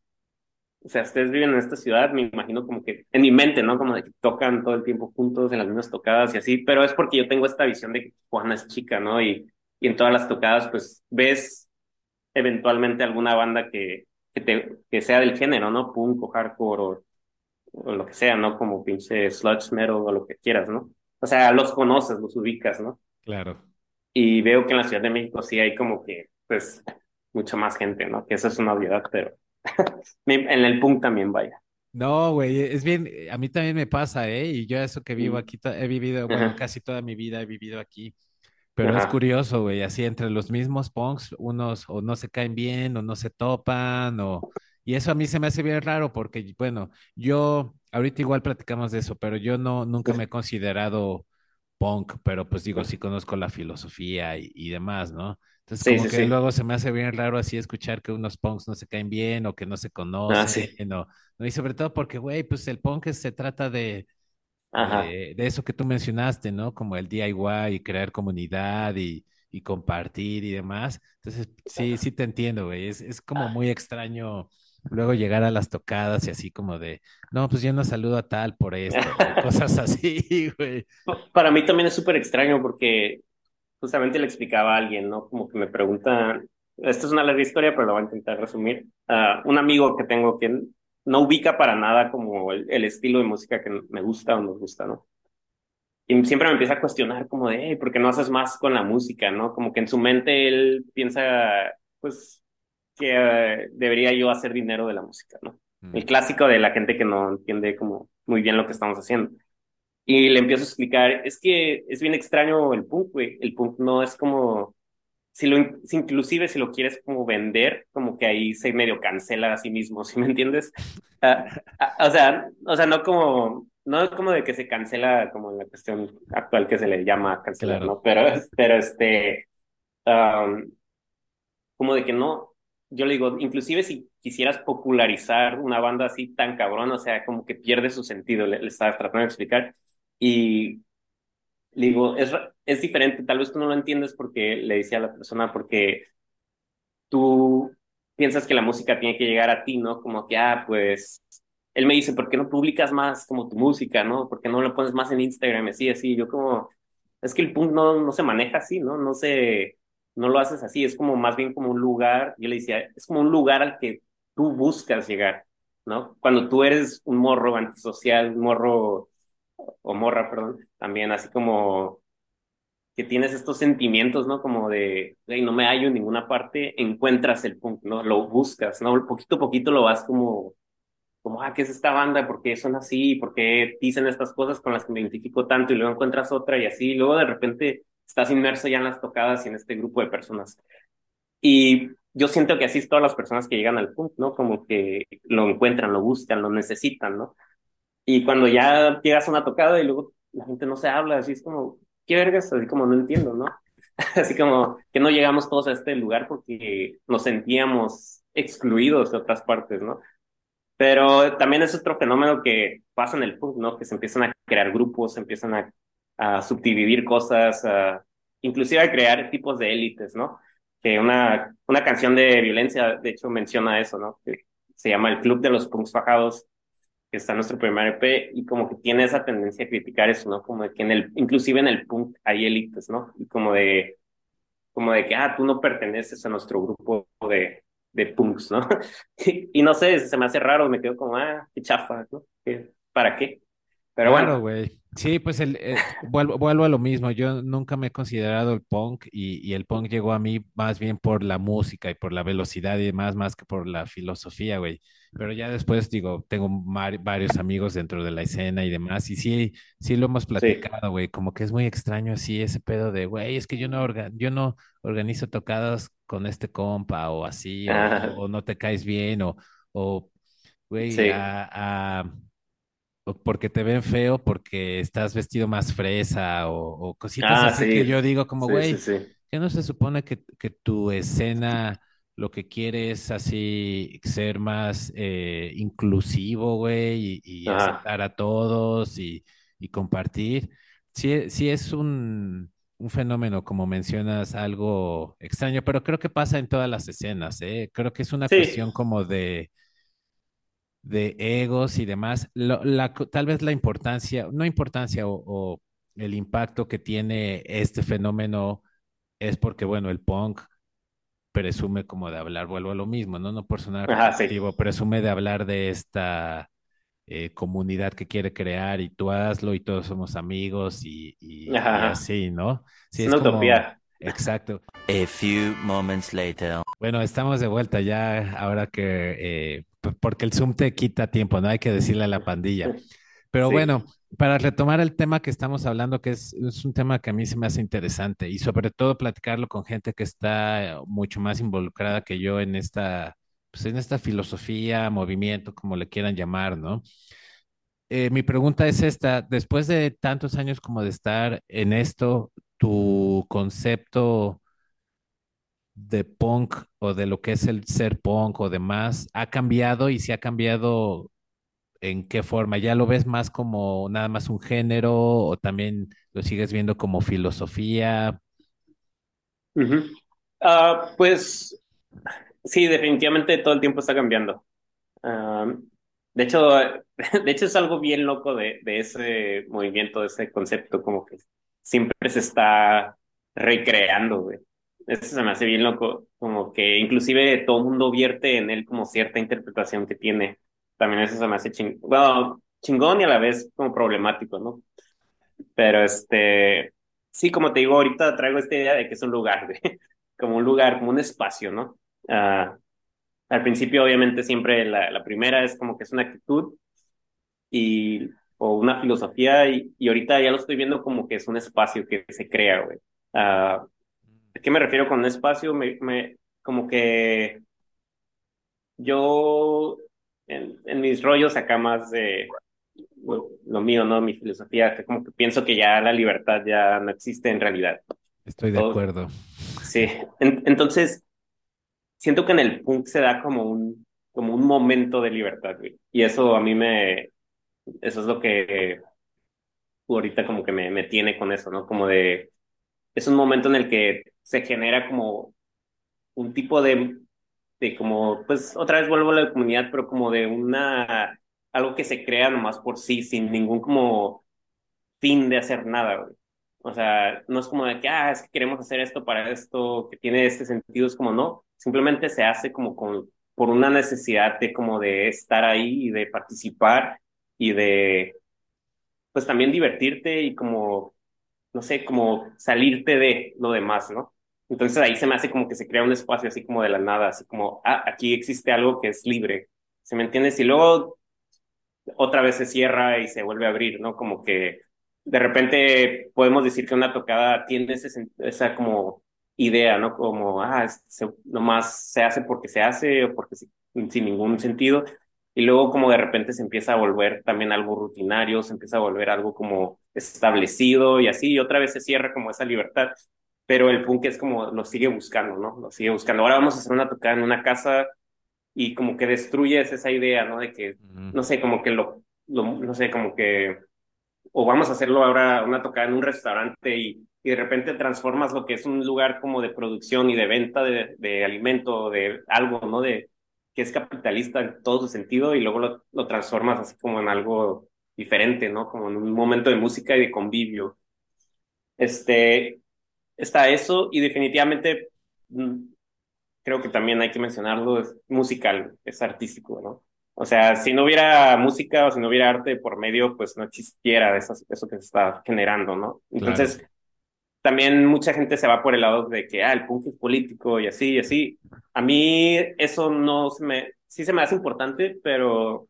S2: o sea, ustedes viven en esta ciudad, me imagino como que, en mi mente, ¿no? Como de que tocan todo el tiempo juntos en las mismas tocadas y así, pero es porque yo tengo esta visión de que Juana es chica, ¿no? Y, y en todas las tocadas, pues, ves eventualmente alguna banda que, que, te, que sea del género, ¿no? Punk o hardcore o, o lo que sea, ¿no? Como pinche sludge metal o lo que quieras, ¿no? O sea, los conoces, los ubicas, ¿no?
S1: Claro.
S2: Y veo que en la Ciudad de México sí hay como que, pues, mucha más gente, ¿no? Que eso es una obviedad, pero <laughs> en el punk también vaya.
S1: No, güey, es bien, a mí también me pasa, ¿eh? Y yo eso que vivo
S2: Mm.
S1: aquí, he vivido, bueno,
S2: Ajá,
S1: casi toda mi vida he vivido aquí, pero es
S2: ajá,
S1: curioso, güey, así entre los mismos punks, unos o no se caen bien o no se topan, o... Y eso a mí se me hace bien raro porque, bueno, yo, ahorita igual platicamos de eso, pero yo no, nunca me he considerado punk, pero pues digo, sí conozco la filosofía y, y demás, ¿no? Entonces
S2: sí,
S1: como
S2: sí,
S1: que
S2: sí.
S1: luego se me hace bien raro así escuchar que unos punks no se caen bien o que no se
S2: Ah,
S1: conocen,
S2: sí,
S1: o, ¿no? Y sobre todo porque, güey, pues el punk se trata de,
S2: ajá.
S1: de, de eso que tú mencionaste, ¿no? Como el DIY y crear comunidad y, y compartir y demás. Entonces, sí, sí te entiendo, güey. Es, es como muy extraño luego llegar a las tocadas y así como de, no, pues yo no saludo a tal por esto, <laughs> cosas así, <laughs> güey.
S2: Para mí también es súper extraño porque justamente le explicaba a alguien, ¿no? Como que me preguntan, esta es una larga historia, pero lo voy a intentar resumir. Ah, un amigo que tengo que no ubica para nada como el, el estilo de música que me gusta o nos gusta, ¿no? y siempre me empieza a cuestionar como de, hey, ¿por qué no haces más con la música, no? Como que en su mente él piensa, pues, que eh, debería yo hacer dinero de la música, ¿no?
S1: Mm.
S2: El clásico de la gente que no entiende como muy bien lo que estamos haciendo. Y le empiezo a explicar, es que es bien extraño el punk, güey. El punk no es como, si lo, si inclusive si lo quieres como vender, como que ahí se medio cancela a sí mismo, <laughs> ¿sí me entiendes? Ah, ah, o sea, o sea, no como, no es como de que se cancela como en la cuestión actual que se le llama cancelar,
S1: Claro.
S2: ¿no? Pero, pero este, um, como de que no, yo le digo, inclusive si quisieras popularizar una banda así tan cabrón, o sea, como que pierde su sentido, le, le estaba tratando de explicar. Y digo, es, es diferente, tal vez tú no lo entiendes porque le decía a la persona, porque tú piensas que la música tiene que llegar a ti, ¿no? Como que, ah, pues, él me dice, ¿por qué no publicas más como tu música, ¿no? ¿Por qué no lo pones más en Instagram? Así, así, yo como, es que el punk no, no se maneja así, ¿no? No se, no lo haces así, es como más bien como un lugar, yo le decía, es como un lugar al que tú buscas llegar, ¿no? Cuando tú eres un morro antisocial, un morro, o morra, perdón, también así como que tienes estos sentimientos, ¿no? Como de, hey, no me hallo en ninguna parte, encuentras el punk, ¿no? Lo buscas, ¿no? Poquito a poquito lo vas como, como, ah, ¿qué es esta banda? ¿Por qué son así? ¿Por qué dicen estas cosas con las que me identifico tanto? Y luego encuentras otra y así, y luego de repente estás inmerso ya en las tocadas y en este grupo de personas. Y yo siento que así es todas las personas que llegan al punk, ¿no? Como que lo encuentran, lo buscan, lo necesitan, ¿no? Y cuando ya llegas a una tocada y luego la gente no se habla, así es como, ¿qué vergas? Así como no entiendo, ¿no? <laughs> Así como que no llegamos todos a este lugar porque nos sentíamos excluidos de otras partes, ¿no? Pero también es otro fenómeno que pasa en el punk, ¿no? Que se empiezan a crear grupos, se empiezan a, a subdividir cosas, a, inclusive a crear tipos de élites, ¿no? Que una, una canción de violencia, de hecho, menciona eso, ¿no? Que se llama El Club de los Punks Fajados que está nuestro primer EP, y como que tiene esa tendencia a criticar eso, ¿no? Como de que en el, inclusive en el punk hay élites, ¿no? Y como de, como de que, ah, tú no perteneces a nuestro grupo de, de punks, ¿no? <laughs> Y, y no sé, se me hace raro, me quedo como, ah, qué chafa, ¿no? ¿Qué- ¿Para qué? Pero
S1: Claro,
S2: bueno,
S1: güey. Sí, pues el, eh, vuelvo, vuelvo a lo mismo. Yo nunca me he considerado el punk y, y el punk llegó a mí más bien por la música y por la velocidad y demás, más que por la filosofía, güey. Pero ya después, digo, tengo varios amigos dentro de la escena y demás, y sí, sí lo hemos platicado, güey. Como que es muy extraño así ese pedo de, güey, es que yo no, orga- yo no organizo tocadas con este compa o así, o,
S2: ah,
S1: o no te caes bien, o, o güey,
S2: sí,
S1: a, porque te ven feo, porque estás vestido más fresa o, o cositas
S2: ah,
S1: así que yo digo como,
S2: sí, sí,
S1: güey,
S2: sí,
S1: ¿qué no se supone que, que tu escena lo que quiere es así ser más eh, inclusivo, güey, y, y aceptar a todos y, y compartir? Sí, sí es un, un fenómeno, como mencionas, algo extraño, pero creo que pasa en todas las escenas, ¿eh? Creo que es una
S2: sí,
S1: cuestión como de de egos y demás, lo- la, co- tal vez la importancia, no importancia o, o el impacto que tiene este fenómeno es porque, bueno, el punk presume como de hablar, vuelvo a lo mismo, ¿no? No por sonar
S2: ajá, sí,
S1: presume de hablar de esta eh, comunidad que quiere crear y tú hazlo y todos somos amigos y, así, ¿no? Sí,
S2: Es
S1: es
S2: una
S1: como,
S2: utopía.
S1: exacto.
S3: A few moments later.
S1: Bueno, estamos de vuelta ya, ahora que, eh, porque el Zoom te quita tiempo, ¿no? Hay que decirle a la pandilla. <laughs> Pero
S2: Sí,
S1: bueno, para retomar el tema que estamos hablando, que es, es un tema que a mí se me hace interesante y sobre todo platicarlo con gente que está eh, mucho más involucrada que yo en esta, pues en esta filosofía, movimiento, como le quieran llamar, ¿no? Eh, mi pregunta es esta, después de tantos años como de estar en esto, tu concepto de punk o de lo que es el ser punk o demás ha cambiado y si ha cambiado ¿En qué forma? ¿Ya lo ves más como nada más un género o también lo sigues viendo como filosofía?
S2: Ah, pues sí, definitivamente todo el tiempo está cambiando. Ah, de hecho, <laughs> de hecho es algo bien loco de, ese movimiento, de ese concepto, como que siempre se está recreando. Eso se me hace bien loco, como que inclusive todo el mundo vierte en él como cierta interpretación que tiene. También eso se me hace ching bueno, chingón y a la vez como problemático, ¿no? Pero este, sí, como te digo, ahorita traigo esta idea de que es un lugar, <laughs> como un lugar, como un espacio, ¿no? Uh, al principio, obviamente, siempre la, la, primera es como que es una actitud y, o una filosofía, y, y, ahorita ya lo estoy viendo como que es un espacio que se crea, güey. Uh, ¿A qué me refiero con un espacio? Me, me, como que yo, en, en mis rollos acá más de lo mío, ¿no? Mi filosofía, que como que pienso que ya la libertad ya no existe en realidad.
S1: Estoy de Todo, acuerdo.
S2: Sí, en, entonces siento que en el punk se da como un, como un momento de libertad, güey. Y eso a mí me, eso es lo que ahorita como que me, me tiene con eso, ¿no? Como de, es un momento en el que se genera como un tipo de, de como, pues otra vez vuelvo a la comunidad, pero como de una algo que se crea nomás por sí, sin ningún como fin de hacer nada, güey. O sea, no es como de que, ah, es que queremos hacer esto para esto, que tiene este sentido, es como no, simplemente se hace como con, por una necesidad de como de estar ahí y de participar y de, pues también divertirte y como, no sé, como salirte de lo demás, ¿no? Entonces ahí se me hace como que se crea un espacio así como de la nada, así como, ah, aquí existe algo que es libre, ¿se me entiende? Y luego otra vez se cierra y se vuelve a abrir, ¿no? Como que de repente podemos decir que una tocada tiene ese, esa como idea, ¿no? Como, ah, se, nomás se hace porque se hace o porque sin ningún sentido. Y luego como de repente se empieza a volver también algo rutinario, se empieza a volver algo como establecido y así, y otra vez se cierra como esa libertad. Pero el punk es como, lo sigue buscando, ¿no? Lo sigue buscando. Ahora vamos a hacer una tocada en una casa y como que destruyes esa idea, ¿no? De que, no sé, como que lo, lo, no sé, como que, o vamos a hacerlo ahora una tocada en un restaurante y, y de repente transformas lo que es un lugar como de producción y de venta de, de alimento, de algo, ¿no? De que es capitalista en todo su sentido y luego lo, lo transformas así como en algo diferente, ¿no? Como en un momento de música y de convivio. Este, está eso y definitivamente mm, creo que también hay que mencionarlo, es musical, es artístico, ¿no? O sea, si no hubiera música o si no hubiera arte por medio, pues no existiera eso, eso que se está generando, ¿no? Entonces, también mucha gente se va por el lado de que, ah, el punk es político y así, y así. A mí eso no se me, sí se me hace importante, pero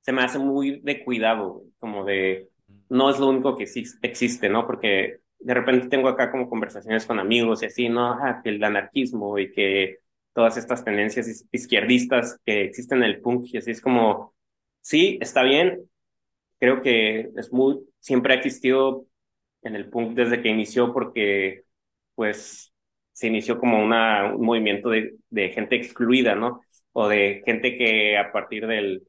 S2: se me hace muy de cuidado, como de, no es lo único que existe, ¿no? Porque de repente tengo acá como conversaciones con amigos y así, ¿no? Que el anarquismo y que todas estas tendencias izquierdistas que existen en el punk y así es como, sí, está bien, creo que es muy, siempre ha existido en el punk desde que inició porque pues se inició como una, un movimiento de, de gente excluida, ¿no? O de gente que a partir del,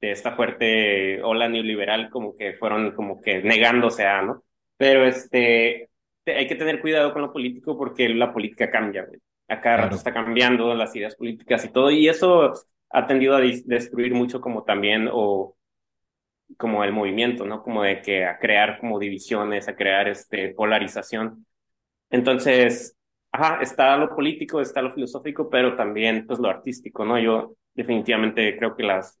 S2: de esta fuerte ola neoliberal como que fueron como que negándose a, ¿no? Pero este, hay que tener cuidado con lo político porque la política cambia, güey. A cada rato está cambiando las ideas políticas y todo, y eso ha tendido a destruir mucho como también, o como el movimiento, ¿no? Como de que a crear como divisiones, a crear este polarización. Entonces, ajá, está lo político, está lo filosófico, pero también pues lo artístico, ¿no? Yo definitivamente creo que las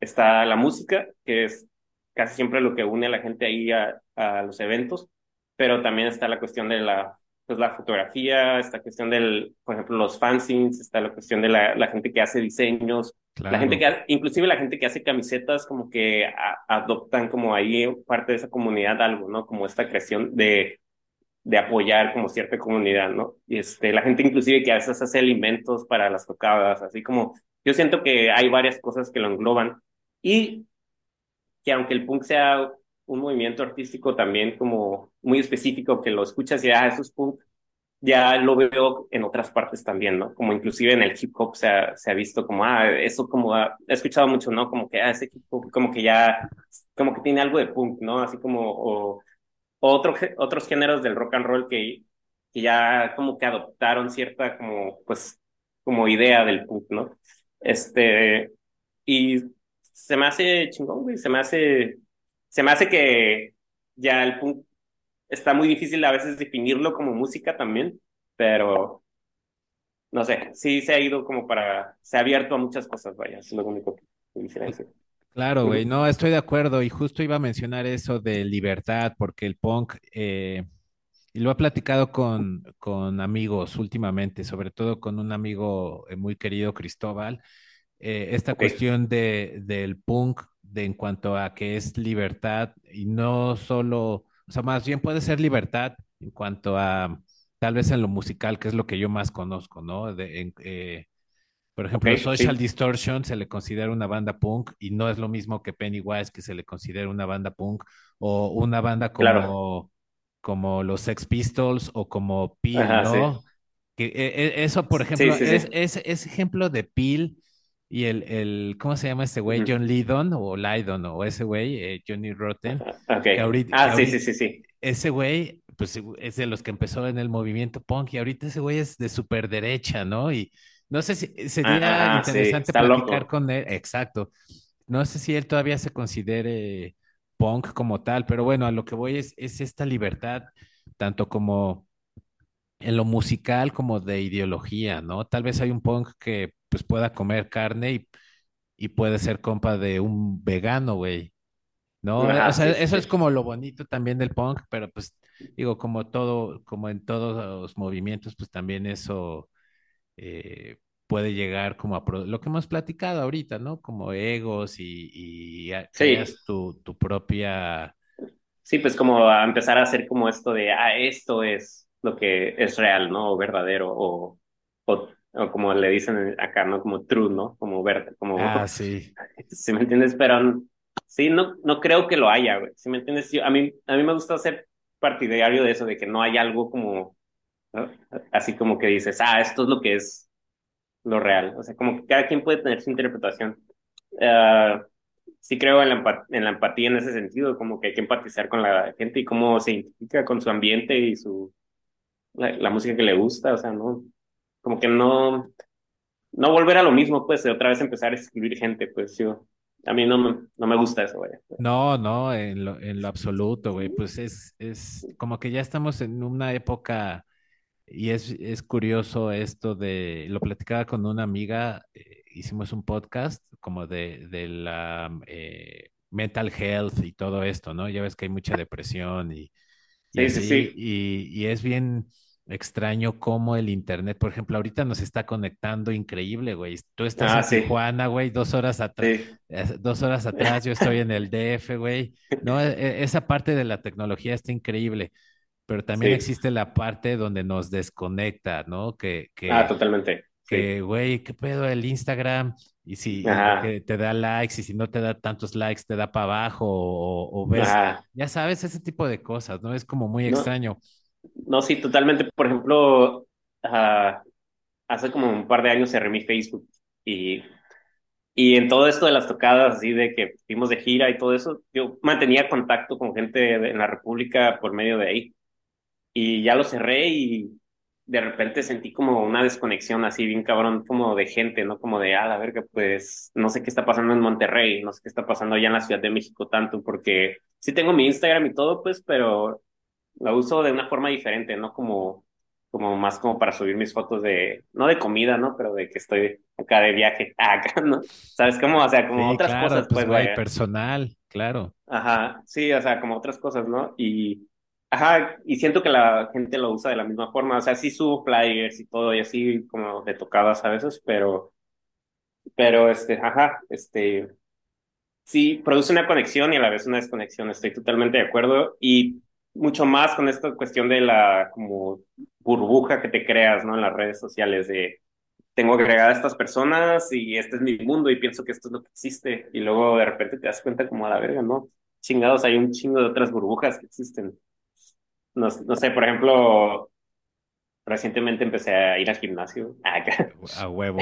S2: está la música, que es casi siempre lo que une a la gente ahí a, a los eventos, pero también está la cuestión de la, pues, la fotografía, esta cuestión del, por ejemplo, los fanzines, está la cuestión de la, la gente que hace diseños, la gente que, inclusive la gente que hace camisetas, como que adoptan como ahí parte de esa comunidad algo, ¿no? Como esta creación de, de apoyar como cierta comunidad, ¿no? Y este, la gente inclusive que a veces hace alimentos para las tocadas, así como, yo siento que hay varias cosas que lo engloban. Y que aunque el punk sea un movimiento artístico también como muy específico, que lo escuchas y, ah, eso es punk, ya lo veo en otras partes también, ¿no? Como inclusive en el hip hop se ha, se ha visto como, ah, eso como, he escuchado mucho, ¿no? Como que, ah, ese hip hop como que ya, como que tiene algo de punk, ¿no? Así como, o, otro, otros géneros del rock and roll que, que ya como que adoptaron cierta como, pues, como idea del punk, ¿no? Este, y se me hace chingón, güey, se me hace, se me hace que ya el punk está muy difícil a veces definirlo como música también, pero no sé, sí se ha ido como para, se ha abierto a muchas cosas, vaya, es lo único que quisiera decir.
S1: Claro, güey, no, estoy de acuerdo y justo iba a mencionar eso de libertad, porque el punk, eh, y lo he platicado con, con amigos últimamente, sobre todo con un amigo eh, muy querido, Cristóbal, eh, esta cuestión de, del punk de, en cuanto a que es libertad y no solo, o sea, más bien puede ser libertad en cuanto a tal vez en lo musical, que es lo que yo más conozco, ¿no? De, en- eh, por ejemplo, Social
S2: sí,
S1: Distortion se le considera una banda punk y no es lo mismo que Pennywise que se le considera una banda punk o una banda
S2: claro.
S1: como, como los Sex Pistols o como Peel,
S2: Ajá, sí.
S1: ¿no? Que e- e- eso, por ejemplo,
S2: sí,
S1: es, es, es ejemplo de Peel y el, el, ¿cómo se llama ese güey? John Lydon o Lydon o ese güey, eh, Johnny Rotten,
S2: Ok.
S1: que ahorita, que
S2: Ah, sí, sí, sí, sí.
S1: ese güey, pues es de los que empezó en el movimiento punk y ahorita ese güey es de súper derecha, ¿no? Y no sé si sería
S2: sí,
S1: interesante
S2: está
S1: platicar
S2: loco.
S1: con él, exacto. No sé si él todavía se considere punk como tal, pero bueno, a lo que voy es, es esta libertad, tanto como en lo musical como de ideología, ¿no? Tal vez hay un punk que pues pueda comer carne y, y puede ser compa de un vegano, güey. ¿no? Eh, <laughs> O sea,
S2: sí, sí,
S1: eso es como lo bonito también del punk, pero pues digo, como todo, como en todos los movimientos, pues también eso eh, puede llegar como a lo que hemos platicado ahorita, ¿no? Como egos y, y
S2: Sí,
S1: tu, tu propia...
S2: sí, pues como a empezar a hacer como esto de, ah, esto es lo que es real, ¿no? O verdadero, o, o, o como le dicen acá, ¿no? Como true, ¿no? Como ver, como,
S1: Ah, <laughs> sí.
S2: si me entiendes? Pero sí, no, no creo que lo haya, güey. Si me entiendes? Yo, a mí, a mí me gusta ser partidario de eso, de que no hay algo como, ¿no? Así como que dices, ah, esto es lo que es lo real. O sea, como que cada quien puede tener su interpretación. Ah, sí creo en la, en la empatía en ese sentido, como que hay que empatizar con la gente y cómo se identifica con su ambiente y su, la, la música que le gusta, o sea, no, como que no, no volver a lo mismo, pues, de otra vez empezar a excluir gente, pues, yo, a mí no me, no me gusta eso, vaya.
S1: No, no, en lo, en lo absoluto, güey. Pues es, es como que ya estamos en una época Y es, es curioso esto de, lo platicaba con una amiga, eh, hicimos un podcast como de, de la eh, mental health y todo esto, ¿no? Ya ves que hay mucha depresión y, y
S2: Sí, sí, sí.
S1: y, y es bien extraño cómo el internet, por ejemplo, ahorita nos está conectando increíble, güey. Tú estás
S2: Ah,
S1: en
S2: sí,
S1: Tijuana, güey, dos horas atrás,
S2: sí,
S1: dos horas atrás, yo estoy en el DF, güey. No, <laughs> E- e- esa parte de la tecnología está increíble pero también
S2: sí.
S1: existe la parte donde nos desconecta, ¿no? Que,
S2: Ah,
S1: que,
S2: totalmente, sí.
S1: que, güey, ¿qué pedo el Instagram? Y si que te da likes y si no te da tantos likes, te da para abajo o, o ves,
S2: ajá.
S1: ya sabes, ese tipo de cosas, ¿no? Es como muy
S2: No,
S1: extraño.
S2: No, sí, totalmente. Por ejemplo, hace como un par de años cerré mi Facebook y Y en todo esto de las tocadas, así de que fuimos de gira y todo eso, yo mantenía contacto con gente en la República por medio de ahí. Y ya lo cerré y de repente sentí como una desconexión así bien cabrón, como de gente, ¿no? Como de, ah, la verga, pues no sé qué está pasando en Monterrey, no sé qué está pasando allá en la Ciudad de México tanto, porque sí tengo mi Instagram y todo, pues, pero lo uso de una forma diferente, ¿no? Como, como más como para subir mis fotos de, no de comida, ¿no? Pero de que estoy acá de viaje, <laughs> ah, acá, ¿no? ¿Sabes cómo? O sea, como
S1: Sí,
S2: otras
S1: claro,
S2: cosas,
S1: pues,
S2: pues, vaya.
S1: personal, claro.
S2: Ajá, sí, o sea, como otras cosas, ¿no? Y, ajá, y siento que la gente lo usa de la misma forma, o sea, sí subo flyers y todo, y así como de tocadas a veces, pero, pero, este, ajá, este, sí, produce una conexión y a la vez una desconexión, estoy totalmente de acuerdo, y mucho más con esta cuestión de la, como, burbuja que te creas, ¿no? En las redes sociales de, tengo agregada a estas personas y este es mi mundo y pienso que esto es lo que existe, y luego de repente te das cuenta como a la verga, ¿no? Chingados, hay un chingo de otras burbujas que existen. No, no sé, por ejemplo, recientemente empecé a ir al gimnasio acá. <laughs>
S1: A huevo.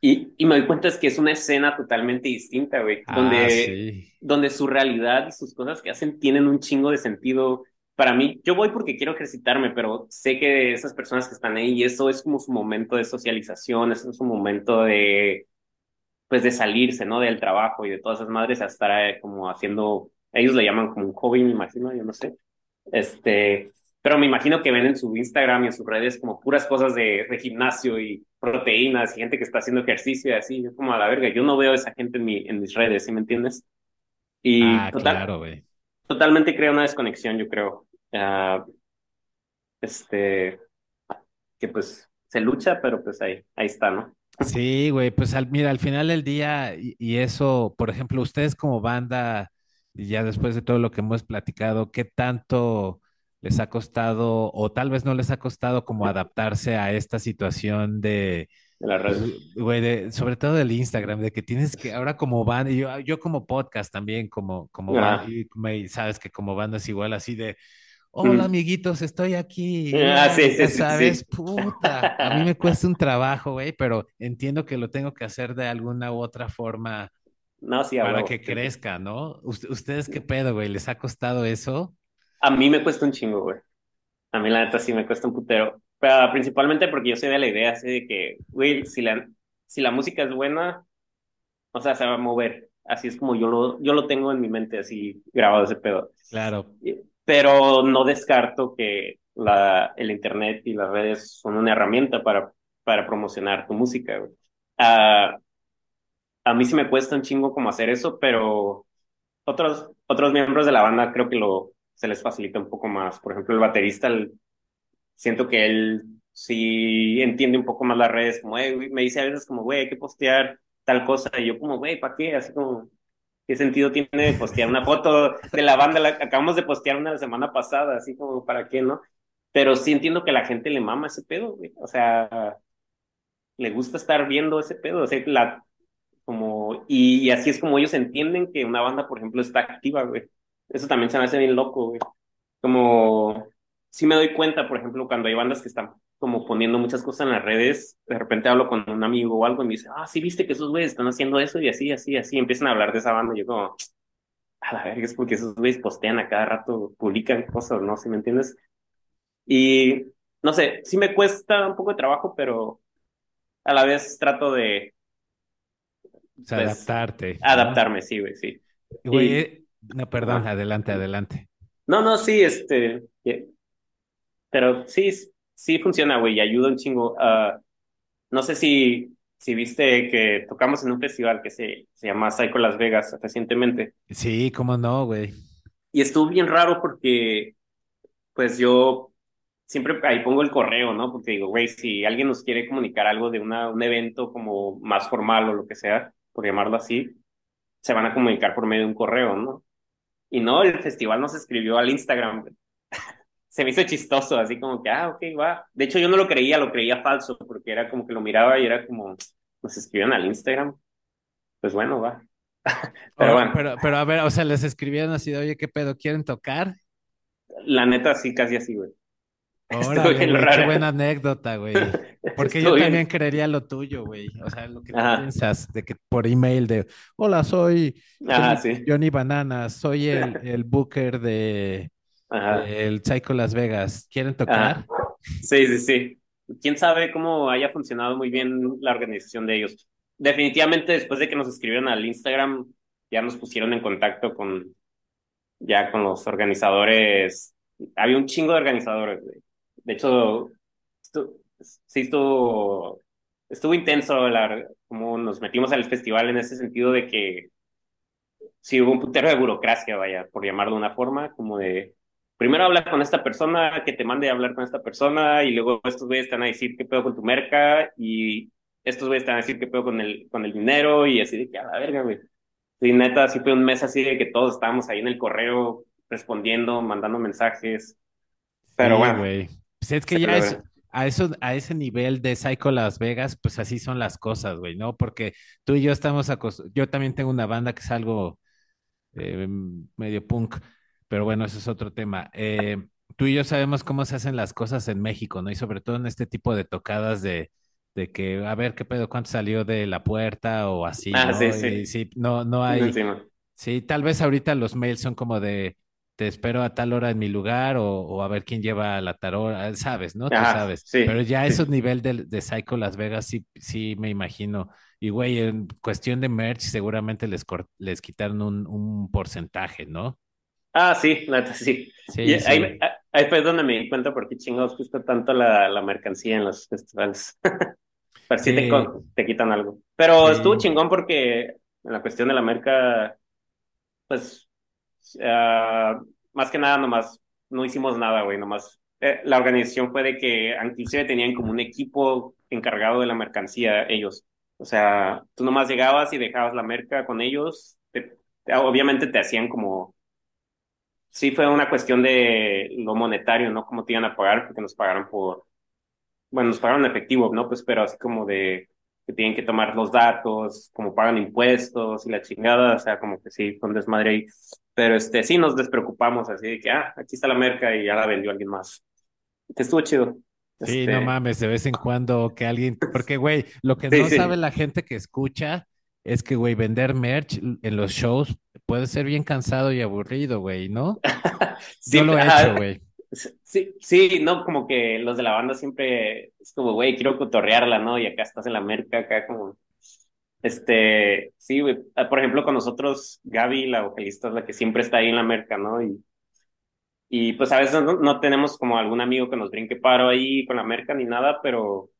S2: Y, y me doy cuenta es que es una escena totalmente distinta, güey,
S1: Ah,
S2: donde,
S1: sí.
S2: donde su realidad y sus cosas que hacen tienen un chingo de sentido. Para mí, yo voy porque quiero ejercitarme, pero sé que esas personas que están ahí, eso es como su momento de socialización, eso es su momento de, pues, de salirse, ¿no? Del trabajo y de todas esas madres a estar eh, como haciendo, ellos le llaman como un hobby, me imagino, yo no sé. Este, pero me imagino que ven en su Instagram y en sus redes como puras cosas de, de gimnasio y proteínas y gente que está haciendo ejercicio y así, yo como a la verga, yo no veo a esa gente en, mi, en mis redes, ¿sí me entiendes? Y
S1: Ah,
S2: total,
S1: claro, güey.
S2: totalmente crea una desconexión, yo creo. Ah, este, que pues se lucha, pero pues ahí, ahí está, ¿no?
S1: Sí, güey, pues al, mira, al final del día, y, y eso, por ejemplo, ustedes como banda, y ya después de todo lo que hemos platicado, ¿qué tanto les ha costado, o tal vez no les ha costado como adaptarse a esta situación de,
S2: De las
S1: pues,
S2: redes.
S1: güey, de- sobre todo del Instagram, de que tienes que, ahora como banda, y yo, yo como podcast también, como, como banda,
S2: Ah,
S1: y me- sabes que como banda es igual así de, hola
S2: mm.
S1: amiguitos, estoy aquí,
S2: Ah, sí, sí,
S1: sabes,
S2: sí.
S1: puta, a mí me cuesta un trabajo, güey, pero entiendo que lo tengo que hacer de alguna u otra forma
S2: No, sí,
S1: para que crezca, ¿no? Ust- ¿Ustedes qué pedo, güey? ¿Les ha costado eso?
S2: A mí me cuesta un chingo, güey. A mí la neta sí me cuesta un putero. Pero principalmente porque yo soy de la idea así de que, güey, si la, si la música es buena, o sea, se va a mover. Así es como yo lo, yo lo tengo en mi mente, así grabado ese pedo.
S1: Claro,
S2: Pero no descarto que la, el internet y las redes son una herramienta para, para promocionar tu música, güey. Ah, a mí sí me cuesta un chingo como hacer eso, pero otros, otros miembros de la banda creo que lo, se les facilita un poco más. Por ejemplo, el baterista, siento que él sí entiende un poco más las redes, como, me dice a veces como, güey, hay que postear tal cosa, y yo como, güey, ¿para qué? Así como, ¿qué sentido tiene postear una foto de la banda? La, acabamos de postear una semana pasada, así como, ¿para qué, no? Pero sí entiendo que la gente le mama ese pedo, güey. O sea, le gusta estar viendo ese pedo, o sea, la, como, y, y así es como ellos entienden que una banda, por ejemplo, está activa, güey. Eso también se me hace bien loco, güey. Como, sí me doy cuenta, por ejemplo, cuando hay bandas que están como poniendo muchas cosas en las redes, de repente hablo con un amigo o algo y me dice, ah, sí, viste que esos güeyes están haciendo eso y así, así, así, empiezan a hablar de esa banda y yo como, a la verga, es porque esos güeyes postean a cada rato, publican cosas, ¿no? ¿Sí me entiendes? Y, no sé, sí me cuesta un poco de trabajo, pero a la vez trato de, pues,
S1: adaptarte, ¿no?
S2: adaptarme, sí, güey, sí.
S1: Güey,
S2: Y,
S1: eh, no, perdón, adelante, adelante.
S2: No, no, sí, este, pero sí, sí funciona, güey, y ayuda un chingo. Ah, no sé si, si viste que tocamos en un festival que se, se llama Psycho Las Vegas recientemente,
S1: Sí, cómo no, güey.
S2: y estuvo bien raro porque, pues yo siempre ahí pongo el correo, ¿no? Porque digo, güey, si alguien nos quiere comunicar algo de una, un evento como más formal o lo que sea, por llamarlo así, se van a comunicar por medio de un correo, ¿no? Y no, el festival nos escribió al Instagram, <laughs> se me hizo chistoso, así como que, ah, ok, va. De hecho, yo no lo creía, lo creía falso, porque era como que lo miraba y era como, nos escribieron al Instagram. Pues bueno, va. <laughs> Pero
S1: Oh,
S2: bueno,
S1: pero, pero a ver, o sea, les escribieron así de, oye, ¿qué pedo? ¿Quieren tocar?
S2: la neta sí, casi así, güey.
S1: Órale, güey, qué buena anécdota, güey. <laughs> Porque yo también
S2: bien.
S1: creería lo tuyo, güey. O sea, lo que tú piensas de que por email de, hola, soy
S2: ajá,
S1: Johnny,
S2: sí.
S1: Johnny Bananas, soy el, <laughs> el booker de
S2: Ajá,
S1: del Psycho Las Vegas. ¿Quieren
S2: ajá.
S1: tocar?
S2: Sí, sí, sí. Quién sabe cómo haya funcionado muy bien la organización de ellos. Definitivamente, después de que nos escribieron al Instagram, ya nos pusieron en contacto con, ya con los organizadores. Había un chingo de organizadores, güey. De hecho, estu- sí estuvo, estuvo intenso la, como nos metimos al festival en ese sentido de que sí hubo un putero de burocracia, vaya, por llamarlo de una forma, como de primero hablar con esta persona, que te mande a hablar con esta persona, y luego estos güeyes van a decir qué pedo con tu merca, y estos güeyes van a decir qué pedo con el, con el dinero, y así de que a la verga, güey. Sí, neta, sí fue un mes así de que todos estábamos ahí en el correo respondiendo, mandando mensajes, pero
S1: Sí,
S2: bueno,
S1: güey. Pues es que
S2: se
S1: ya es, a eso, a ese nivel de Psycho Las Vegas, pues así son las cosas, güey, ¿no? Porque tú y yo estamos acostumbrados, yo también tengo una banda que es algo eh, medio punk, pero bueno, eso es otro tema. Eh, tú y yo sabemos cómo se hacen las cosas en México, ¿no? Y sobre todo en este tipo de tocadas de, de que, a ver, ¿qué pedo? ¿Cuánto salió de la puerta o así,
S2: Ah, sí,
S1: ¿no?
S2: sí,
S1: Y sí, no, no hay,
S2: encima.
S1: sí, tal vez ahorita los mails son como de, te espero a tal hora en mi lugar o, o a ver quién lleva la tarola, sabes, ¿no? Tú
S2: Ajá,
S1: sabes.
S2: sí,
S1: Pero ya
S2: sí.
S1: esos nivel de, de Psycho Las Vegas, sí, sí me imagino. Y güey, en cuestión de merch, seguramente les, les quitaron un, un porcentaje, ¿no?
S2: Ah, sí, neta, sí. Y
S1: Sí,
S2: ahí,
S1: sí.
S2: me- a- ahí fue donde me di cuenta por qué chingados gusta tanto la, la mercancía en los festivales. <laughs> Pero sí, te, te quitan algo. Pero estuvo chingón porque en la cuestión de la merca, pues, ah, más que nada nomás no hicimos nada, güey, nomás. eh, la organización fue de que inclusive tenían como un equipo encargado de la mercancía ellos. O sea, tú nomás llegabas y dejabas la merca con ellos. te- te- obviamente te hacían como sí fue una cuestión de lo monetario, ¿no? Cómo te iban a pagar, porque nos pagaron por, bueno, nos pagaron efectivo, ¿no? Pues, pero así como de que tienen que tomar los datos, como pagan impuestos y la chingada, o sea, como que sí, fue un desmadre. Pero este, sí nos despreocupamos, así de que, ah, aquí está la merca y ya la vendió alguien más. Que estuvo chido.
S1: sí, no
S2: Este,
S1: mames, de vez en cuando que alguien, porque, güey, lo que <laughs>
S2: sí,
S1: no sabe
S2: sí.
S1: la gente que escucha es que, güey, vender merch en los shows puede ser bien cansado y aburrido, güey, ¿no? <laughs> Yo lo he hecho, güey.
S2: Sí, sí, no, como que los de la banda siempre es como, güey, quiero cotorrearla, ¿no? Y acá estás en la merca, acá como, este, sí, güey. Ah, Por ejemplo, con nosotros, Gaby, la vocalista, es la que siempre está ahí en la merca, ¿no? Y, y pues a veces no, no tenemos como algún amigo que nos brinque paro ahí con la merca ni nada, pero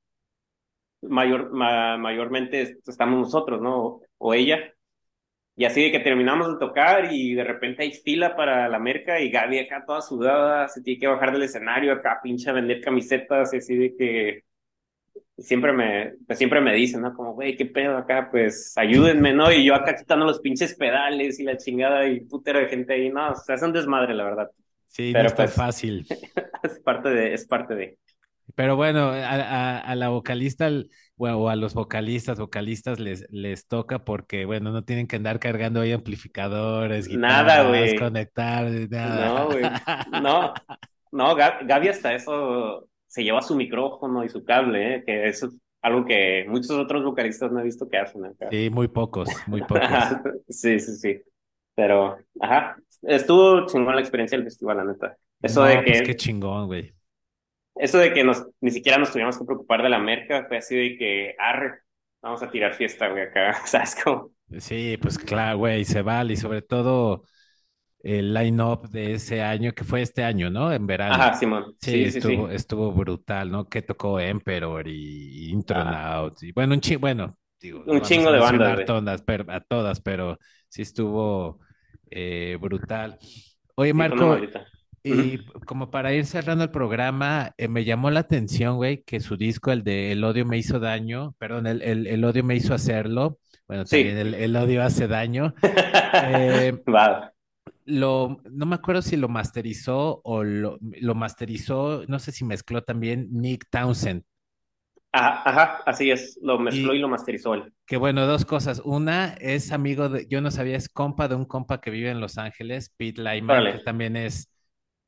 S2: mayor, ma- mayormente estamos nosotros, ¿no? O ella. Y así de que terminamos de tocar y de repente hay fila para la merca y Gaby acá toda sudada, se tiene que bajar del escenario acá pinche a vender camisetas y así de que siempre me, pues siempre me dicen, ¿no? Como, güey, qué pedo acá, pues ayúdenme, ¿no? Y yo acá quitando los pinches pedales y la chingada y putero de gente ahí, no, o sea, es un desmadre, la verdad.
S1: Sí, no
S2: Pero
S1: es tan
S2: pues
S1: fácil. <laughs>
S2: es parte de, es parte de.
S1: Pero bueno, a, a- a la vocalista bueno, o a los vocalistas, vocalistas les, les toca porque, bueno, no tienen que andar cargando ahí amplificadores,
S2: Nada,
S1: guitarras,
S2: güey.
S1: conectar,
S2: No, güey.
S1: nada.
S2: No, no, Ga- Gaby hasta eso se lleva su micrófono y su cable, ¿eh? Que eso es algo que muchos otros vocalistas no he visto que hacen acá.
S1: Sí, muy pocos, muy pocos. <laughs>
S2: Sí, sí, sí. Pero, ajá, estuvo chingón la experiencia del festival, la neta. Eso de
S1: No, pues qué
S2: que,
S1: chingón, güey.
S2: eso de que nos, ni siquiera nos tuvimos que preocupar de la merca, fue así de que, arre, vamos a tirar fiesta, güey, acá, <laughs> ¿sabes cómo?
S1: Sí, pues claro, güey, se vale y sobre todo el line-up de ese año, que fue este año, ¿no? En verano.
S2: Ajá, Simón,
S1: Sí,
S2: sí,
S1: estuvo,
S2: sí.
S1: estuvo brutal, ¿no? Que tocó Emperor y
S2: Ah,
S1: Intronauts y bueno, un chingo, bueno, digo,
S2: un chingo de bandas,
S1: todas, pero, a todas, pero sí estuvo eh, brutal. Oye, Marco, y como para ir cerrando el programa, eh, me llamó la atención, güey, que su disco, el de El odio me hizo daño, perdón, el, el, el odio me hizo hacerlo, bueno, también
S2: Sí.
S1: el, el odio hace daño. <laughs> Eh. Lo, no me acuerdo si lo masterizó o lo, lo masterizó, no sé si mezcló también Nick Townsend.
S2: Ajá, ajá, así es, lo mezcló y
S1: Y
S2: lo masterizó él.
S1: que bueno, dos cosas. Una es amigo de, yo no sabía, es compa de un compa que vive en Los Ángeles, Pete Lyman, que también es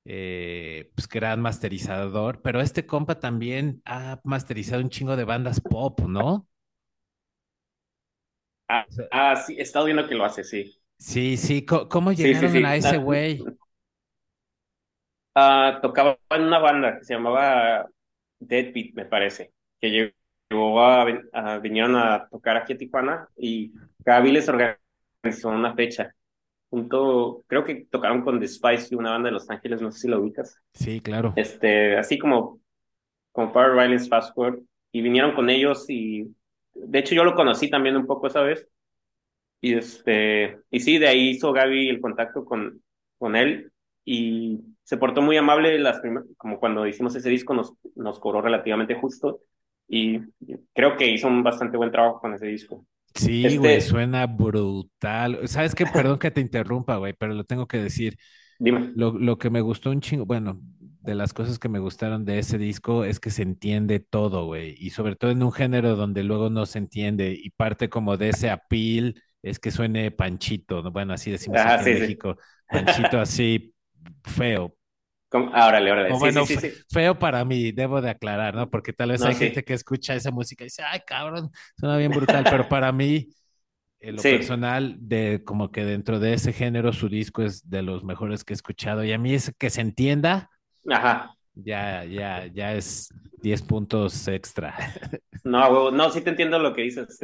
S1: eh, pues, gran masterizador, pero este compa también ha masterizado un chingo de bandas pop, ¿no?
S2: Ah, ah, sí, he estado viendo que lo hace, sí.
S1: Sí, sí, ¿cómo
S2: Sí, sí,
S1: llegaron a ese güey?
S2: ah, tocaba en una banda que se llamaba Deadbeat, me parece, que llegó a, a- vinieron a tocar aquí a Tijuana y Gaby les organizó una fecha. Junto, creo que tocaron con The Spice, una banda de Los Ángeles, no sé si lo ubicas.
S1: Sí, claro.
S2: Este, así como, como Power Violence Fast Forward, y vinieron con ellos y de hecho yo lo conocí también un poco esa vez. Y este, y sí, de ahí hizo Gaby el contacto con, con él y se portó muy amable las como cuando hicimos ese disco nos, nos cobró relativamente justo y creo que hizo un bastante buen trabajo con ese disco.
S1: Sí, güey,
S2: Este,
S1: suena brutal. ¿Sabes qué? Perdón que te interrumpa, güey, pero lo tengo que decir.
S2: dime.
S1: Lo, lo que me gustó un chingo, bueno, de las cosas que me gustaron de ese disco es que se entiende todo, güey, y sobre todo en un género donde luego no se entiende y parte como de ese appeal es que suene panchito, ¿no? Bueno, así decimos
S2: Ajá,
S1: aquí en
S2: sí.
S1: México, panchito así feo.
S2: Como- ah, órale, órale. Sí,
S1: bueno, feo para mí, debo de aclarar, ¿no? Porque tal vez
S2: No,
S1: hay gente que escucha esa música y dice, ay, cabrón, suena bien brutal, pero para mí en lo personal, de como que dentro de ese género, su disco es de los mejores que he escuchado. Y a mí es que se entienda,
S2: Ajá.
S1: Ya, ya, ya es 10 puntos extra. <laughs>
S2: No, no, sí te entiendo lo que dices.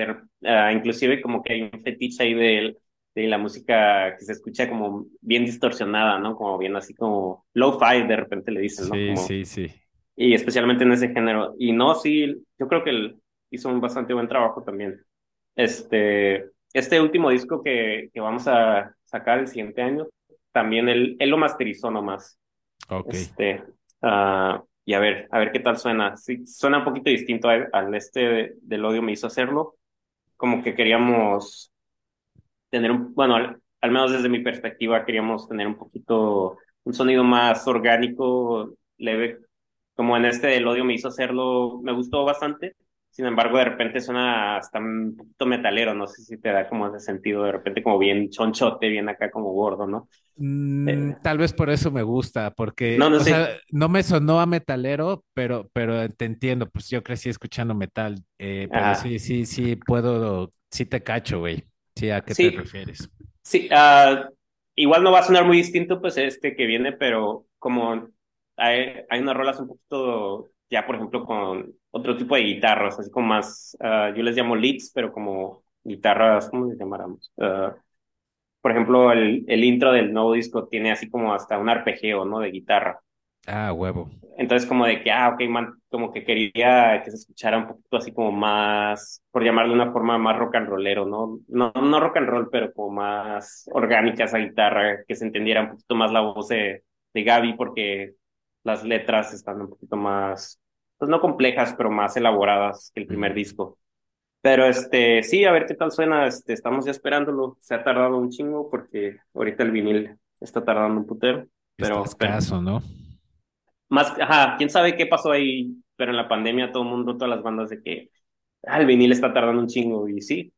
S2: Ah, inclusive como que hay un fetiche ahí del, de la música que se escucha como bien distorsionada, ¿no? Como bien así como low-fi de repente le dicen, ¿no?
S1: Sí,
S2: Como,
S1: sí, sí.
S2: y especialmente en ese género. Y no, sí, yo creo que él hizo un bastante buen trabajo también. Este, este último disco que, que vamos a sacar el siguiente año, también él, él lo masterizó nomás.
S1: Ok.
S2: Este, ah, y a ver, a ver qué tal suena. Sí, suena un poquito distinto al, al este del odio me hizo hacerlo. Como que queríamos tener un, bueno, al, al menos desde mi perspectiva, queríamos tener un poquito, un sonido más orgánico, leve. Como en este del odio me hizo hacerlo, me gustó bastante. Sin embargo, de repente suena hasta un poquito metalero, no sé si te da como ese sentido, de repente como bien chonchote, bien acá como gordo, ¿no?
S1: Mm,
S2: Eh,
S1: tal vez por eso me gusta, porque,
S2: no, no
S1: o sea,
S2: sé.
S1: no me sonó a metalero, pero, pero te entiendo, pues yo crecí escuchando metal, eh, pero
S2: Ajá.
S1: sí, sí, sí puedo, sí te cacho, güey. Sí, ¿a qué te refieres?
S2: Sí, ah, igual no va a sonar muy distinto pues este que viene, pero como hay, hay unas rolas un poquito ya por ejemplo con otro tipo de guitarras, así como más, ah, yo les llamo leads, pero como guitarras, ¿cómo les llamáramos? Ah, por ejemplo, el, el intro del nuevo disco tiene así como hasta un arpegio, ¿no? De guitarra.
S1: Ah, huevo.
S2: Entonces como de que, ah, ok, man, como que quería que se escuchara un poquito así como más, por llamarlo de una forma más rock and rollero, ¿no? No, no rock and roll, pero como más orgánica esa guitarra, que se entendiera un poquito más la voz de, de Gaby, porque las letras están un poquito más, pues no complejas, pero más elaboradas que el primer disco. Pero este, sí, a ver qué tal suena, este, estamos ya esperándolo. Se ha tardado un chingo porque ahorita el vinil está tardando un putero,
S1: Está
S2: pero, pero
S1: escaso, ¿no?
S2: más, ajá, quién sabe qué pasó ahí, pero en la pandemia todo el mundo, todas las bandas de que ah, el vinil está tardando un chingo y sí,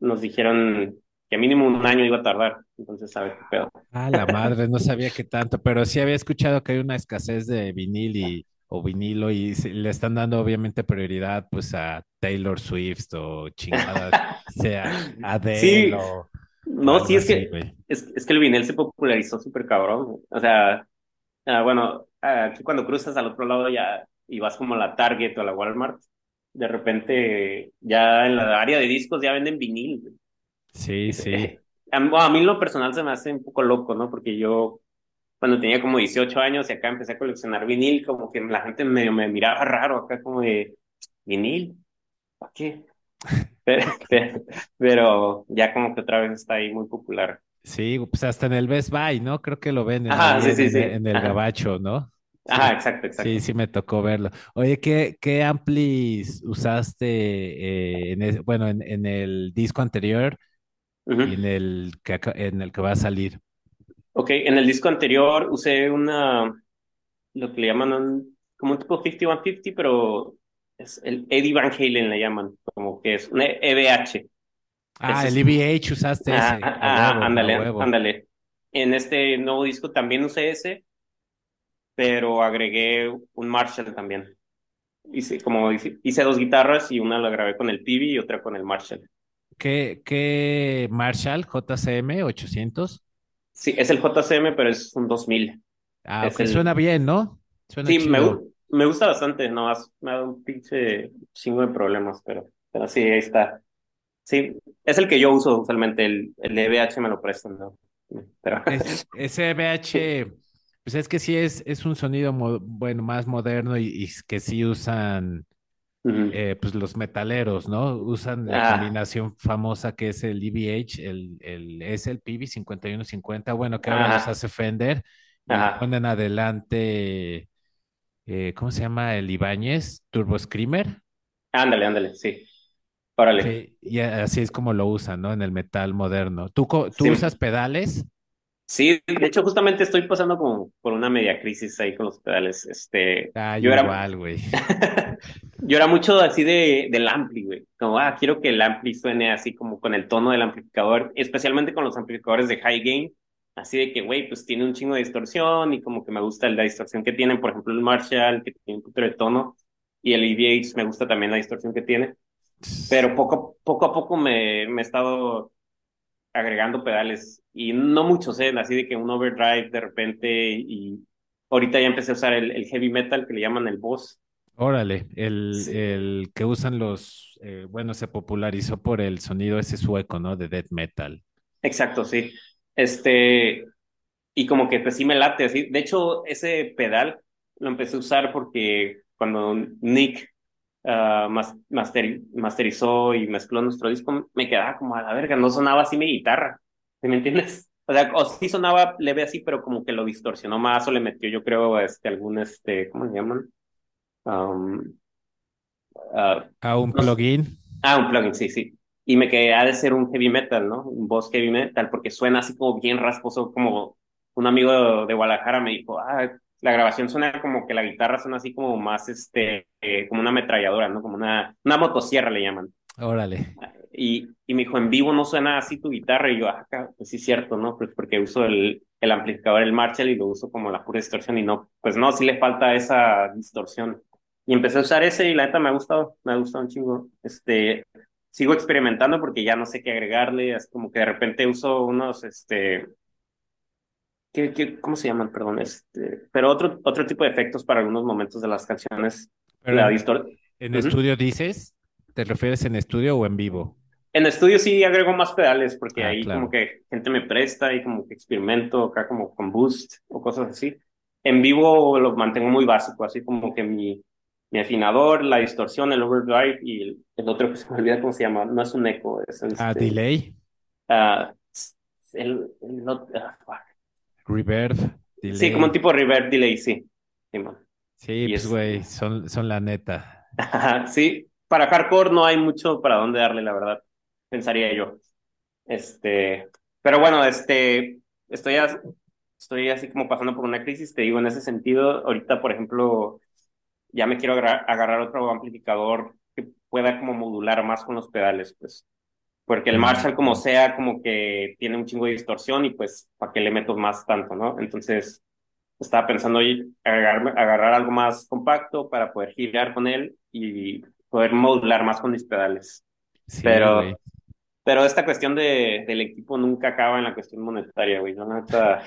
S2: nos dijeron que mínimo un año iba a tardar, entonces sabe qué pedo.
S1: Ah, la madre, no <laughs> sabía qué tanto, pero sí había escuchado que hay una escasez de vinil y, o vinilo y le están dando obviamente prioridad pues a Taylor Swift o chingada, <laughs> sea Adele
S2: Sí,
S1: o,
S2: no, sí, es
S1: así,
S2: que, es, es que el vinil se popularizó súper cabrón, o sea, ah, bueno, aquí cuando cruzas al otro lado ya y vas como a la Target o a la Walmart, de repente ya en la área de discos ya venden vinil.
S1: Sí, sí. <laughs>
S2: A mí, a lo personal se me hace un poco loco, ¿no? Porque yo cuando tenía como 18 años y acá empecé a coleccionar vinil, como que la gente medio me miraba raro acá como de, ¿vinil? ¿Para qué? <laughs> Pero, ya como que otra vez está ahí muy popular.
S1: Sí, pues hasta en el Best Buy, ¿no? Creo que lo
S2: Ajá, sí,
S1: en,
S2: sí,
S1: en-
S2: sí.
S1: en el
S2: Ajá,
S1: Gabacho, ¿no?
S2: ajá,
S1: Sí,
S2: exacto,
S1: sí,
S2: exacto.
S1: sí me tocó verlo. Oye, ¿qué, qué amplis usaste eh, en ese- bueno, en, en el disco anterior y en el que, en el que va a salir?
S2: Ok, en el disco anterior usé una, lo que le llaman un, como un tipo 5150, pero es el Eddie Van Halen le llaman, como que es una EVH.
S1: Ah,
S2: Ese
S1: el EVH usaste
S2: Ah,
S1: ese,
S2: ah, ah,
S1: huevo,
S2: ándale, ándale. En este nuevo disco también usé ese, pero agregué un Marshall también. Hice, como hice, hice dos guitarras y una la grabé con el Pibi y otra con el Marshall.
S1: ¿Qué, qué Marshall JCM 800?
S2: Sí, es el JCM, pero es un 2000.
S1: Ah,
S2: Es
S1: ok, suena bien, ¿no? Suena
S2: Sí, me, me gusta bastante, no, me ha dado un pinche chingo de problemas, pero, pero sí, ahí está. Sí, es el que yo uso usualmente, el, el EVH me lo prestan, ¿no? Pero
S1: Es, ese EVH, <laughs> pues es que sí es, es un sonido, bueno, más moderno y, y que sí usan eh, pues los metaleros, ¿no? Usan la
S2: Ah,
S1: combinación famosa que es el EVH, el, el, es el PV 5150, bueno, que ahora los hace Fender y ponen adelante, eh, ¿cómo se llama? El Ibáñez Turbo Screamer.
S2: Ándale, ándale, sí. Órale.
S1: Sí, y así es como lo usan, ¿no? En el metal moderno. ¿Tú, tú
S2: Sí,
S1: usas pedales?
S2: Sí, de hecho, justamente estoy pasando como por una media crisis ahí con los pedales. Este,
S1: Ah, yo
S2: yo era,
S1: igual, güey. <laughs>
S2: yo era mucho así de, del ampli, güey. Como, ah, quiero que el ampli suene así como con el tono del amplificador, especialmente con los amplificadores de high gain. Así de que, güey, pues tiene un chingo de distorsión y como que me gusta la distorsión que tienen, por ejemplo, el Marshall, que tiene un poquito de tono, y el EVH me gusta también la distorsión que tiene. Pero poco, poco a poco me, me he estado agregando pedales y no muchos, ¿eh? Así de que un overdrive de repente y ahorita ya empecé a usar el, el heavy metal que le llaman el Boss.
S1: Órale, el,
S2: Sí,
S1: el que usan los, eh, bueno, se popularizó por el sonido ese sueco, ¿no? De death metal.
S2: exacto, sí. Este, y como que pues sí me late, así. De hecho, ese pedal lo empecé a usar porque cuando Nick ah, mas- masteri- masterizó y mezcló nuestro disco, me quedaba como a la verga, no sonaba así mi guitarra, ¿sí me entiendes? O sea, o sí sonaba leve así, pero como que lo distorsionó más o le metió, yo creo, este, algún, este, ¿cómo se llaman? Um, ah,
S1: A un
S2: no sé.
S1: plugin.
S2: Ah, un plugin, sí, sí. Y me quedé, ha de ser un heavy metal, ¿no? Un voz heavy metal, porque suena así como bien rasposo, como un amigo de, de Guadalajara me dijo, ah, la grabación suena como que la guitarra suena así como más, este, eh, como una ametralladora, ¿no? Como una, una motosierra le llaman.
S1: Órale.
S2: Y, y me dijo, en vivo no suena así tu guitarra. Y yo, ah, pues sí, cierto, ¿no? Pues porque uso el, el amplificador, el Marshall, y lo uso como la pura distorsión. Y no, pues no, sí le falta esa distorsión. Y empecé a usar ese y la neta me ha gustado, me ha gustado un chingo. Este, sigo experimentando porque ya no sé qué agregarle. Es como que de repente uso unos, este, ¿qué, qué, cómo se llaman? Perdón, este, pero otro, otro tipo de efectos para algunos momentos de las canciones.
S1: Pero
S2: La
S1: en, en estudio dices, ¿te refieres en estudio o en vivo?
S2: En estudio sí agrego más pedales porque
S1: Ah,
S2: ahí
S1: claro.
S2: como que gente me presta y como que experimento acá como con boost o cosas así. En vivo lo mantengo muy básico, así como que mi, mi afinador, la distorsión, el overdrive y el, el otro que se me olvida cómo se llama, no es un eco, es
S1: Ah,
S2: este,
S1: delay,
S2: ah, el, el no- ah,
S1: reverb,
S2: Sí, como un
S1: delay.
S2: tipo reverb delay, sí. Sí.
S1: Sí, pues
S2: es,
S1: güey, son, son la neta. <laughs>
S2: sí, para hardcore no hay mucho para dónde darle, la verdad, pensaría yo. Este, pero bueno, este, estoy, estoy así como pasando por una crisis, te digo, en ese sentido, ahorita, por ejemplo, ya me quiero agarrar, agarrar otro amplificador que pueda como modular más con los pedales, pues, porque el Marshall como sea, como que tiene un chingo de distorsión y pues, ¿para qué le meto más tanto, no? Entonces, estaba pensando oye, agarrar, agarrar algo más compacto para poder girar con él y poder modular más con mis pedales.
S1: sí,
S2: Pero pero esta cuestión de, del equipo nunca acaba en la cuestión monetaria, güey. Neta,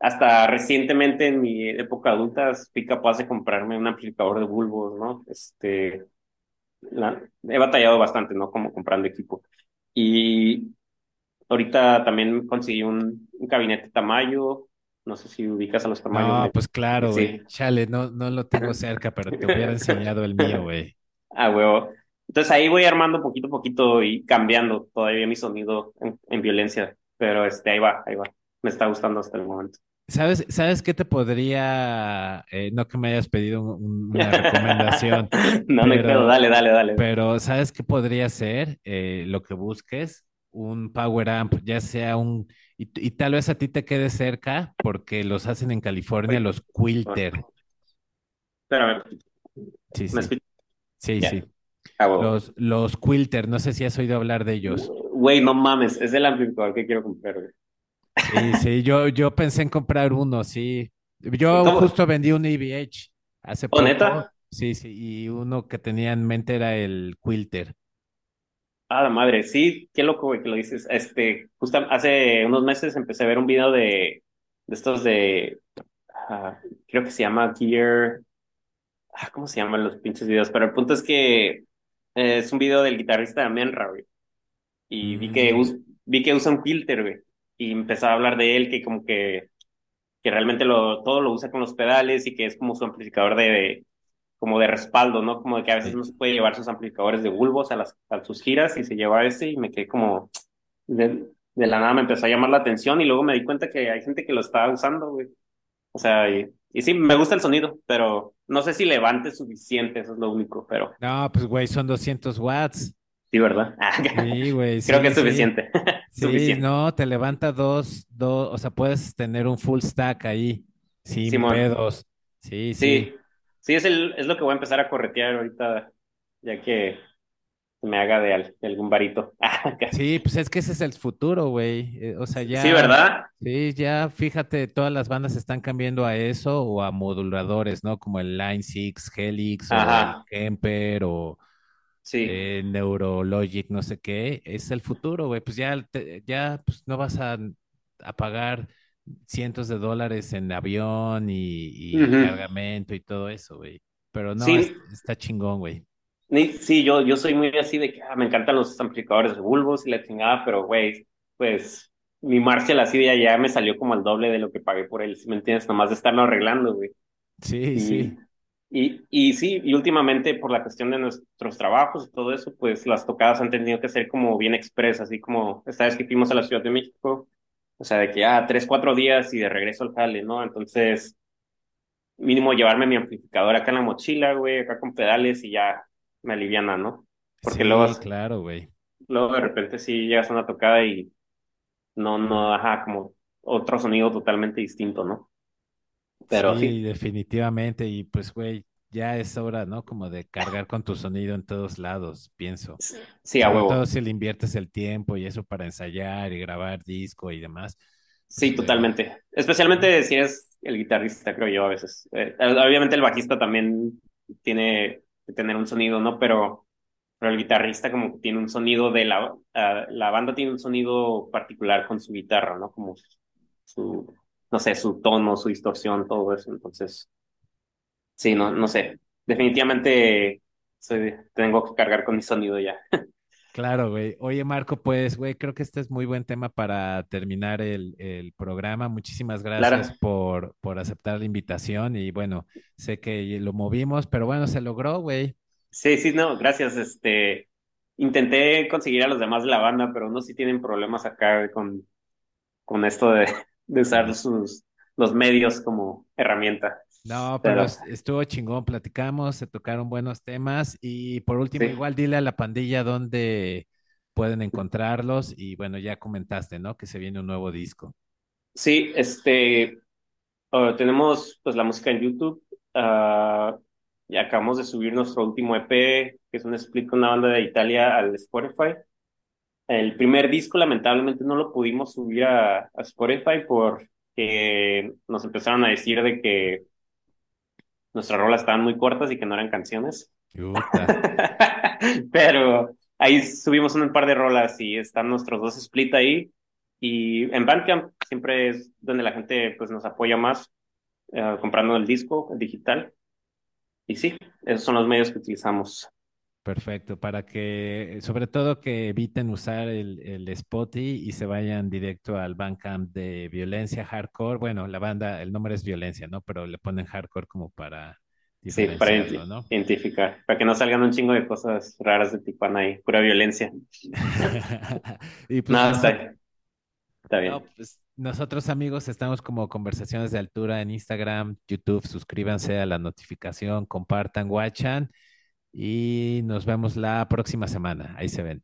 S2: hasta recientemente en mi época adulta fui capaz de comprarme un amplificador de bulbos, ¿no? Este, la- he batallado bastante, ¿no? Como comprando equipo. Y ahorita también conseguí un, un gabinete Tamayo. No sé si ubicas a los Tamayos.
S1: No, pues claro, güey. Chale, no, no lo tengo cerca, pero te hubiera <laughs> enseñado el mío, güey.
S2: Ah, huevo. Entonces ahí voy armando poquito a poquito y cambiando todavía mi sonido en, en violencia. Pero este, ahí va, ahí va. Me está gustando hasta el momento.
S1: ¿Sabes, sabes qué te podría, eh, no que me hayas pedido un- un- una recomendación, <laughs>
S2: No,
S1: pero,
S2: dale, dale, dale.
S1: pero ¿sabes qué podría ser? Eh, lo que busques, un power amp, ya sea un, y, y tal vez a ti te quede cerca, porque los hacen en California, los Quilter.
S2: espera, a ver,
S1: Sí,
S2: ¿me
S1: sí, sí, sí.
S2: ah.
S1: Los, los Quilter, no sé si has oído hablar de ellos.
S2: Güey, no mames, es el amplificador que quiero comprar, güey.
S1: Sí, sí, yo, yo pensé en comprar uno, sí. Yo
S2: ¿Cómo?
S1: justo vendí un EVH hace
S2: ¿O
S1: poco.
S2: neta?
S1: Sí, sí, y uno que tenía en mente era el Quilter.
S2: Ah, la madre, sí, qué loco, güey, que lo dices. Este, justo hace unos meses empecé a ver un video de, de estos de, ah, creo que se llama Gear, ah, ¿cómo se llaman los pinches videos? Pero el punto es que eh, es un video del guitarrista de Menra, güey. Y vi que,
S1: Mm,
S2: us- vi que usa un filter, güey. Y empezaba a hablar de él, que como que, que realmente lo, todo lo usa con los pedales y que es como su amplificador de, de- como de respaldo, ¿no? Como de que a veces no se puede llevar sus amplificadores de bulbos a las, a sus giras y se lleva ese y me quedé como, de, de la nada me empezó a llamar la atención y luego me di cuenta que hay gente que lo está usando, güey. O sea, y, y sí, me gusta el sonido, pero no sé si levante suficiente, eso es lo único, pero
S1: No, pues güey, son 200 watts.
S2: Sí, ¿verdad? <laughs>
S1: Sí, güey,
S2: Creo que
S1: sí,
S2: es
S1: sí.
S2: suficiente. <laughs>
S1: Sí,
S2: Suficiente.
S1: no, te levanta dos, dos, o sea, puedes tener un full stack ahí, sin
S2: Simón.
S1: pedos. Sí, sí.
S2: Sí, sí, es, el, es lo que voy a empezar a corretear ahorita, ya que me haga de, al- de algún varito. <laughs>
S1: Sí, pues es que ese es el futuro, güey. Eh, O sea,
S2: Sí,
S1: ya,
S2: ¿verdad?
S1: sí, ya fíjate, todas las bandas están cambiando a eso o a moduladores, ¿no? Como el Line 6, Helix o el Kemper o
S2: sí.
S1: eh, Neurologic, no sé qué. Es el futuro, güey. Pues ya, te- ya pues no vas a, a pagar cientos de dólares en avión y, y cargamento y todo eso, güey. Pero no,
S2: Sí,
S1: es- está chingón, güey.
S2: sí, yo, yo soy muy así de que ah, me encantan los amplificadores de bulbos y la chingada, pero güey, pues mi Marshall así de allá me salió como el doble de lo que pagué por él, si me entiendes? Nomás de estarlo arreglando, güey.
S1: Sí,
S2: Y,
S1: sí.
S2: Y, y sí, y últimamente por la cuestión de nuestros trabajos y todo eso, pues las tocadas han tenido que ser como bien expresas, así como esta vez que fuimos a la Ciudad de México, o sea, de que ya tres, cuatro días y de regreso al jale, ¿no? Entonces, mínimo llevarme mi amplificador acá en la mochila, güey, acá con pedales y ya me aliviana, ¿no? Porque luego,
S1: Sí, claro, güey.
S2: luego de repente sí llegas a una tocada y no, no, ajá, como otro sonido totalmente distinto, ¿no? Pero
S1: Sí,
S2: sí,
S1: definitivamente. Y pues, güey, ya es hora, ¿no? Como de cargar con tu sonido en todos lados, pienso.
S2: sí, a
S1: Sobre todo si le inviertes el tiempo y eso para ensayar y grabar disco y demás,
S2: Sí,
S1: güey.
S2: totalmente. Especialmente si eres el guitarrista, creo yo, a veces. Eh, obviamente el bajista también tiene que tener un sonido, ¿no? Pero, pero el guitarrista como que tiene un sonido de la... ah, la banda tiene un sonido particular con su guitarra, ¿no? Como su, no sé, su tono, su distorsión, todo eso. Entonces, sí, no, no sé. Definitivamente soy- tengo que cargar con mi sonido ya. <laughs>
S1: Claro, güey. Oye, Marco, pues, güey, creo que este es muy buen tema para terminar el, el programa. Muchísimas gracias
S2: Claro.
S1: por, por aceptar la invitación y bueno, sé que lo movimos, pero bueno, se logró, güey.
S2: Sí, sí, no, gracias. Este, intenté conseguir a los demás de la banda, pero unos sí tienen problemas acá con, con esto de, de usar sus, los medios como herramienta.
S1: No, pero
S2: Pero
S1: es- estuvo chingón, platicamos, se tocaron buenos temas y por último,
S2: sí,
S1: igual dile a la pandilla dónde pueden encontrarlos y bueno, ya comentaste, ¿no? Que se viene un nuevo disco.
S2: sí, este, uh, tenemos pues la música en YouTube. ah, y acabamos de subir nuestro último EP, que es un split con una banda de Italia al Spotify. El primer disco, lamentablemente, no lo pudimos subir a, a Spotify porque nos empezaron a decir de que nuestras rolas estaban muy cortas y que no eran canciones. <laughs> Pero ahí subimos un par de rolas y están nuestros dos split ahí. Y en Bandcamp siempre es donde la gente pues nos apoya más eh, comprando el disco el digital. Y sí, esos son los medios que utilizamos.
S1: Perfecto, para que, sobre todo que eviten usar el, el Spotify y se vayan directo al Bandcamp de Violencia Hardcore. Bueno, la banda, el nombre es Violencia, ¿no? Pero le ponen Hardcore como para
S2: Sí, para
S1: ¿no?
S2: identificar, para que no salgan un chingo de cosas raras de Tijuana ahí, pura violencia. <laughs>
S1: Y pues
S2: No, está, está
S1: no,
S2: bien.
S1: pues nosotros amigos estamos como conversaciones de altura en Instagram, YouTube, suscríbanse a la notificación, compartan, watchan y nos vemos la próxima semana. Ahí se ven.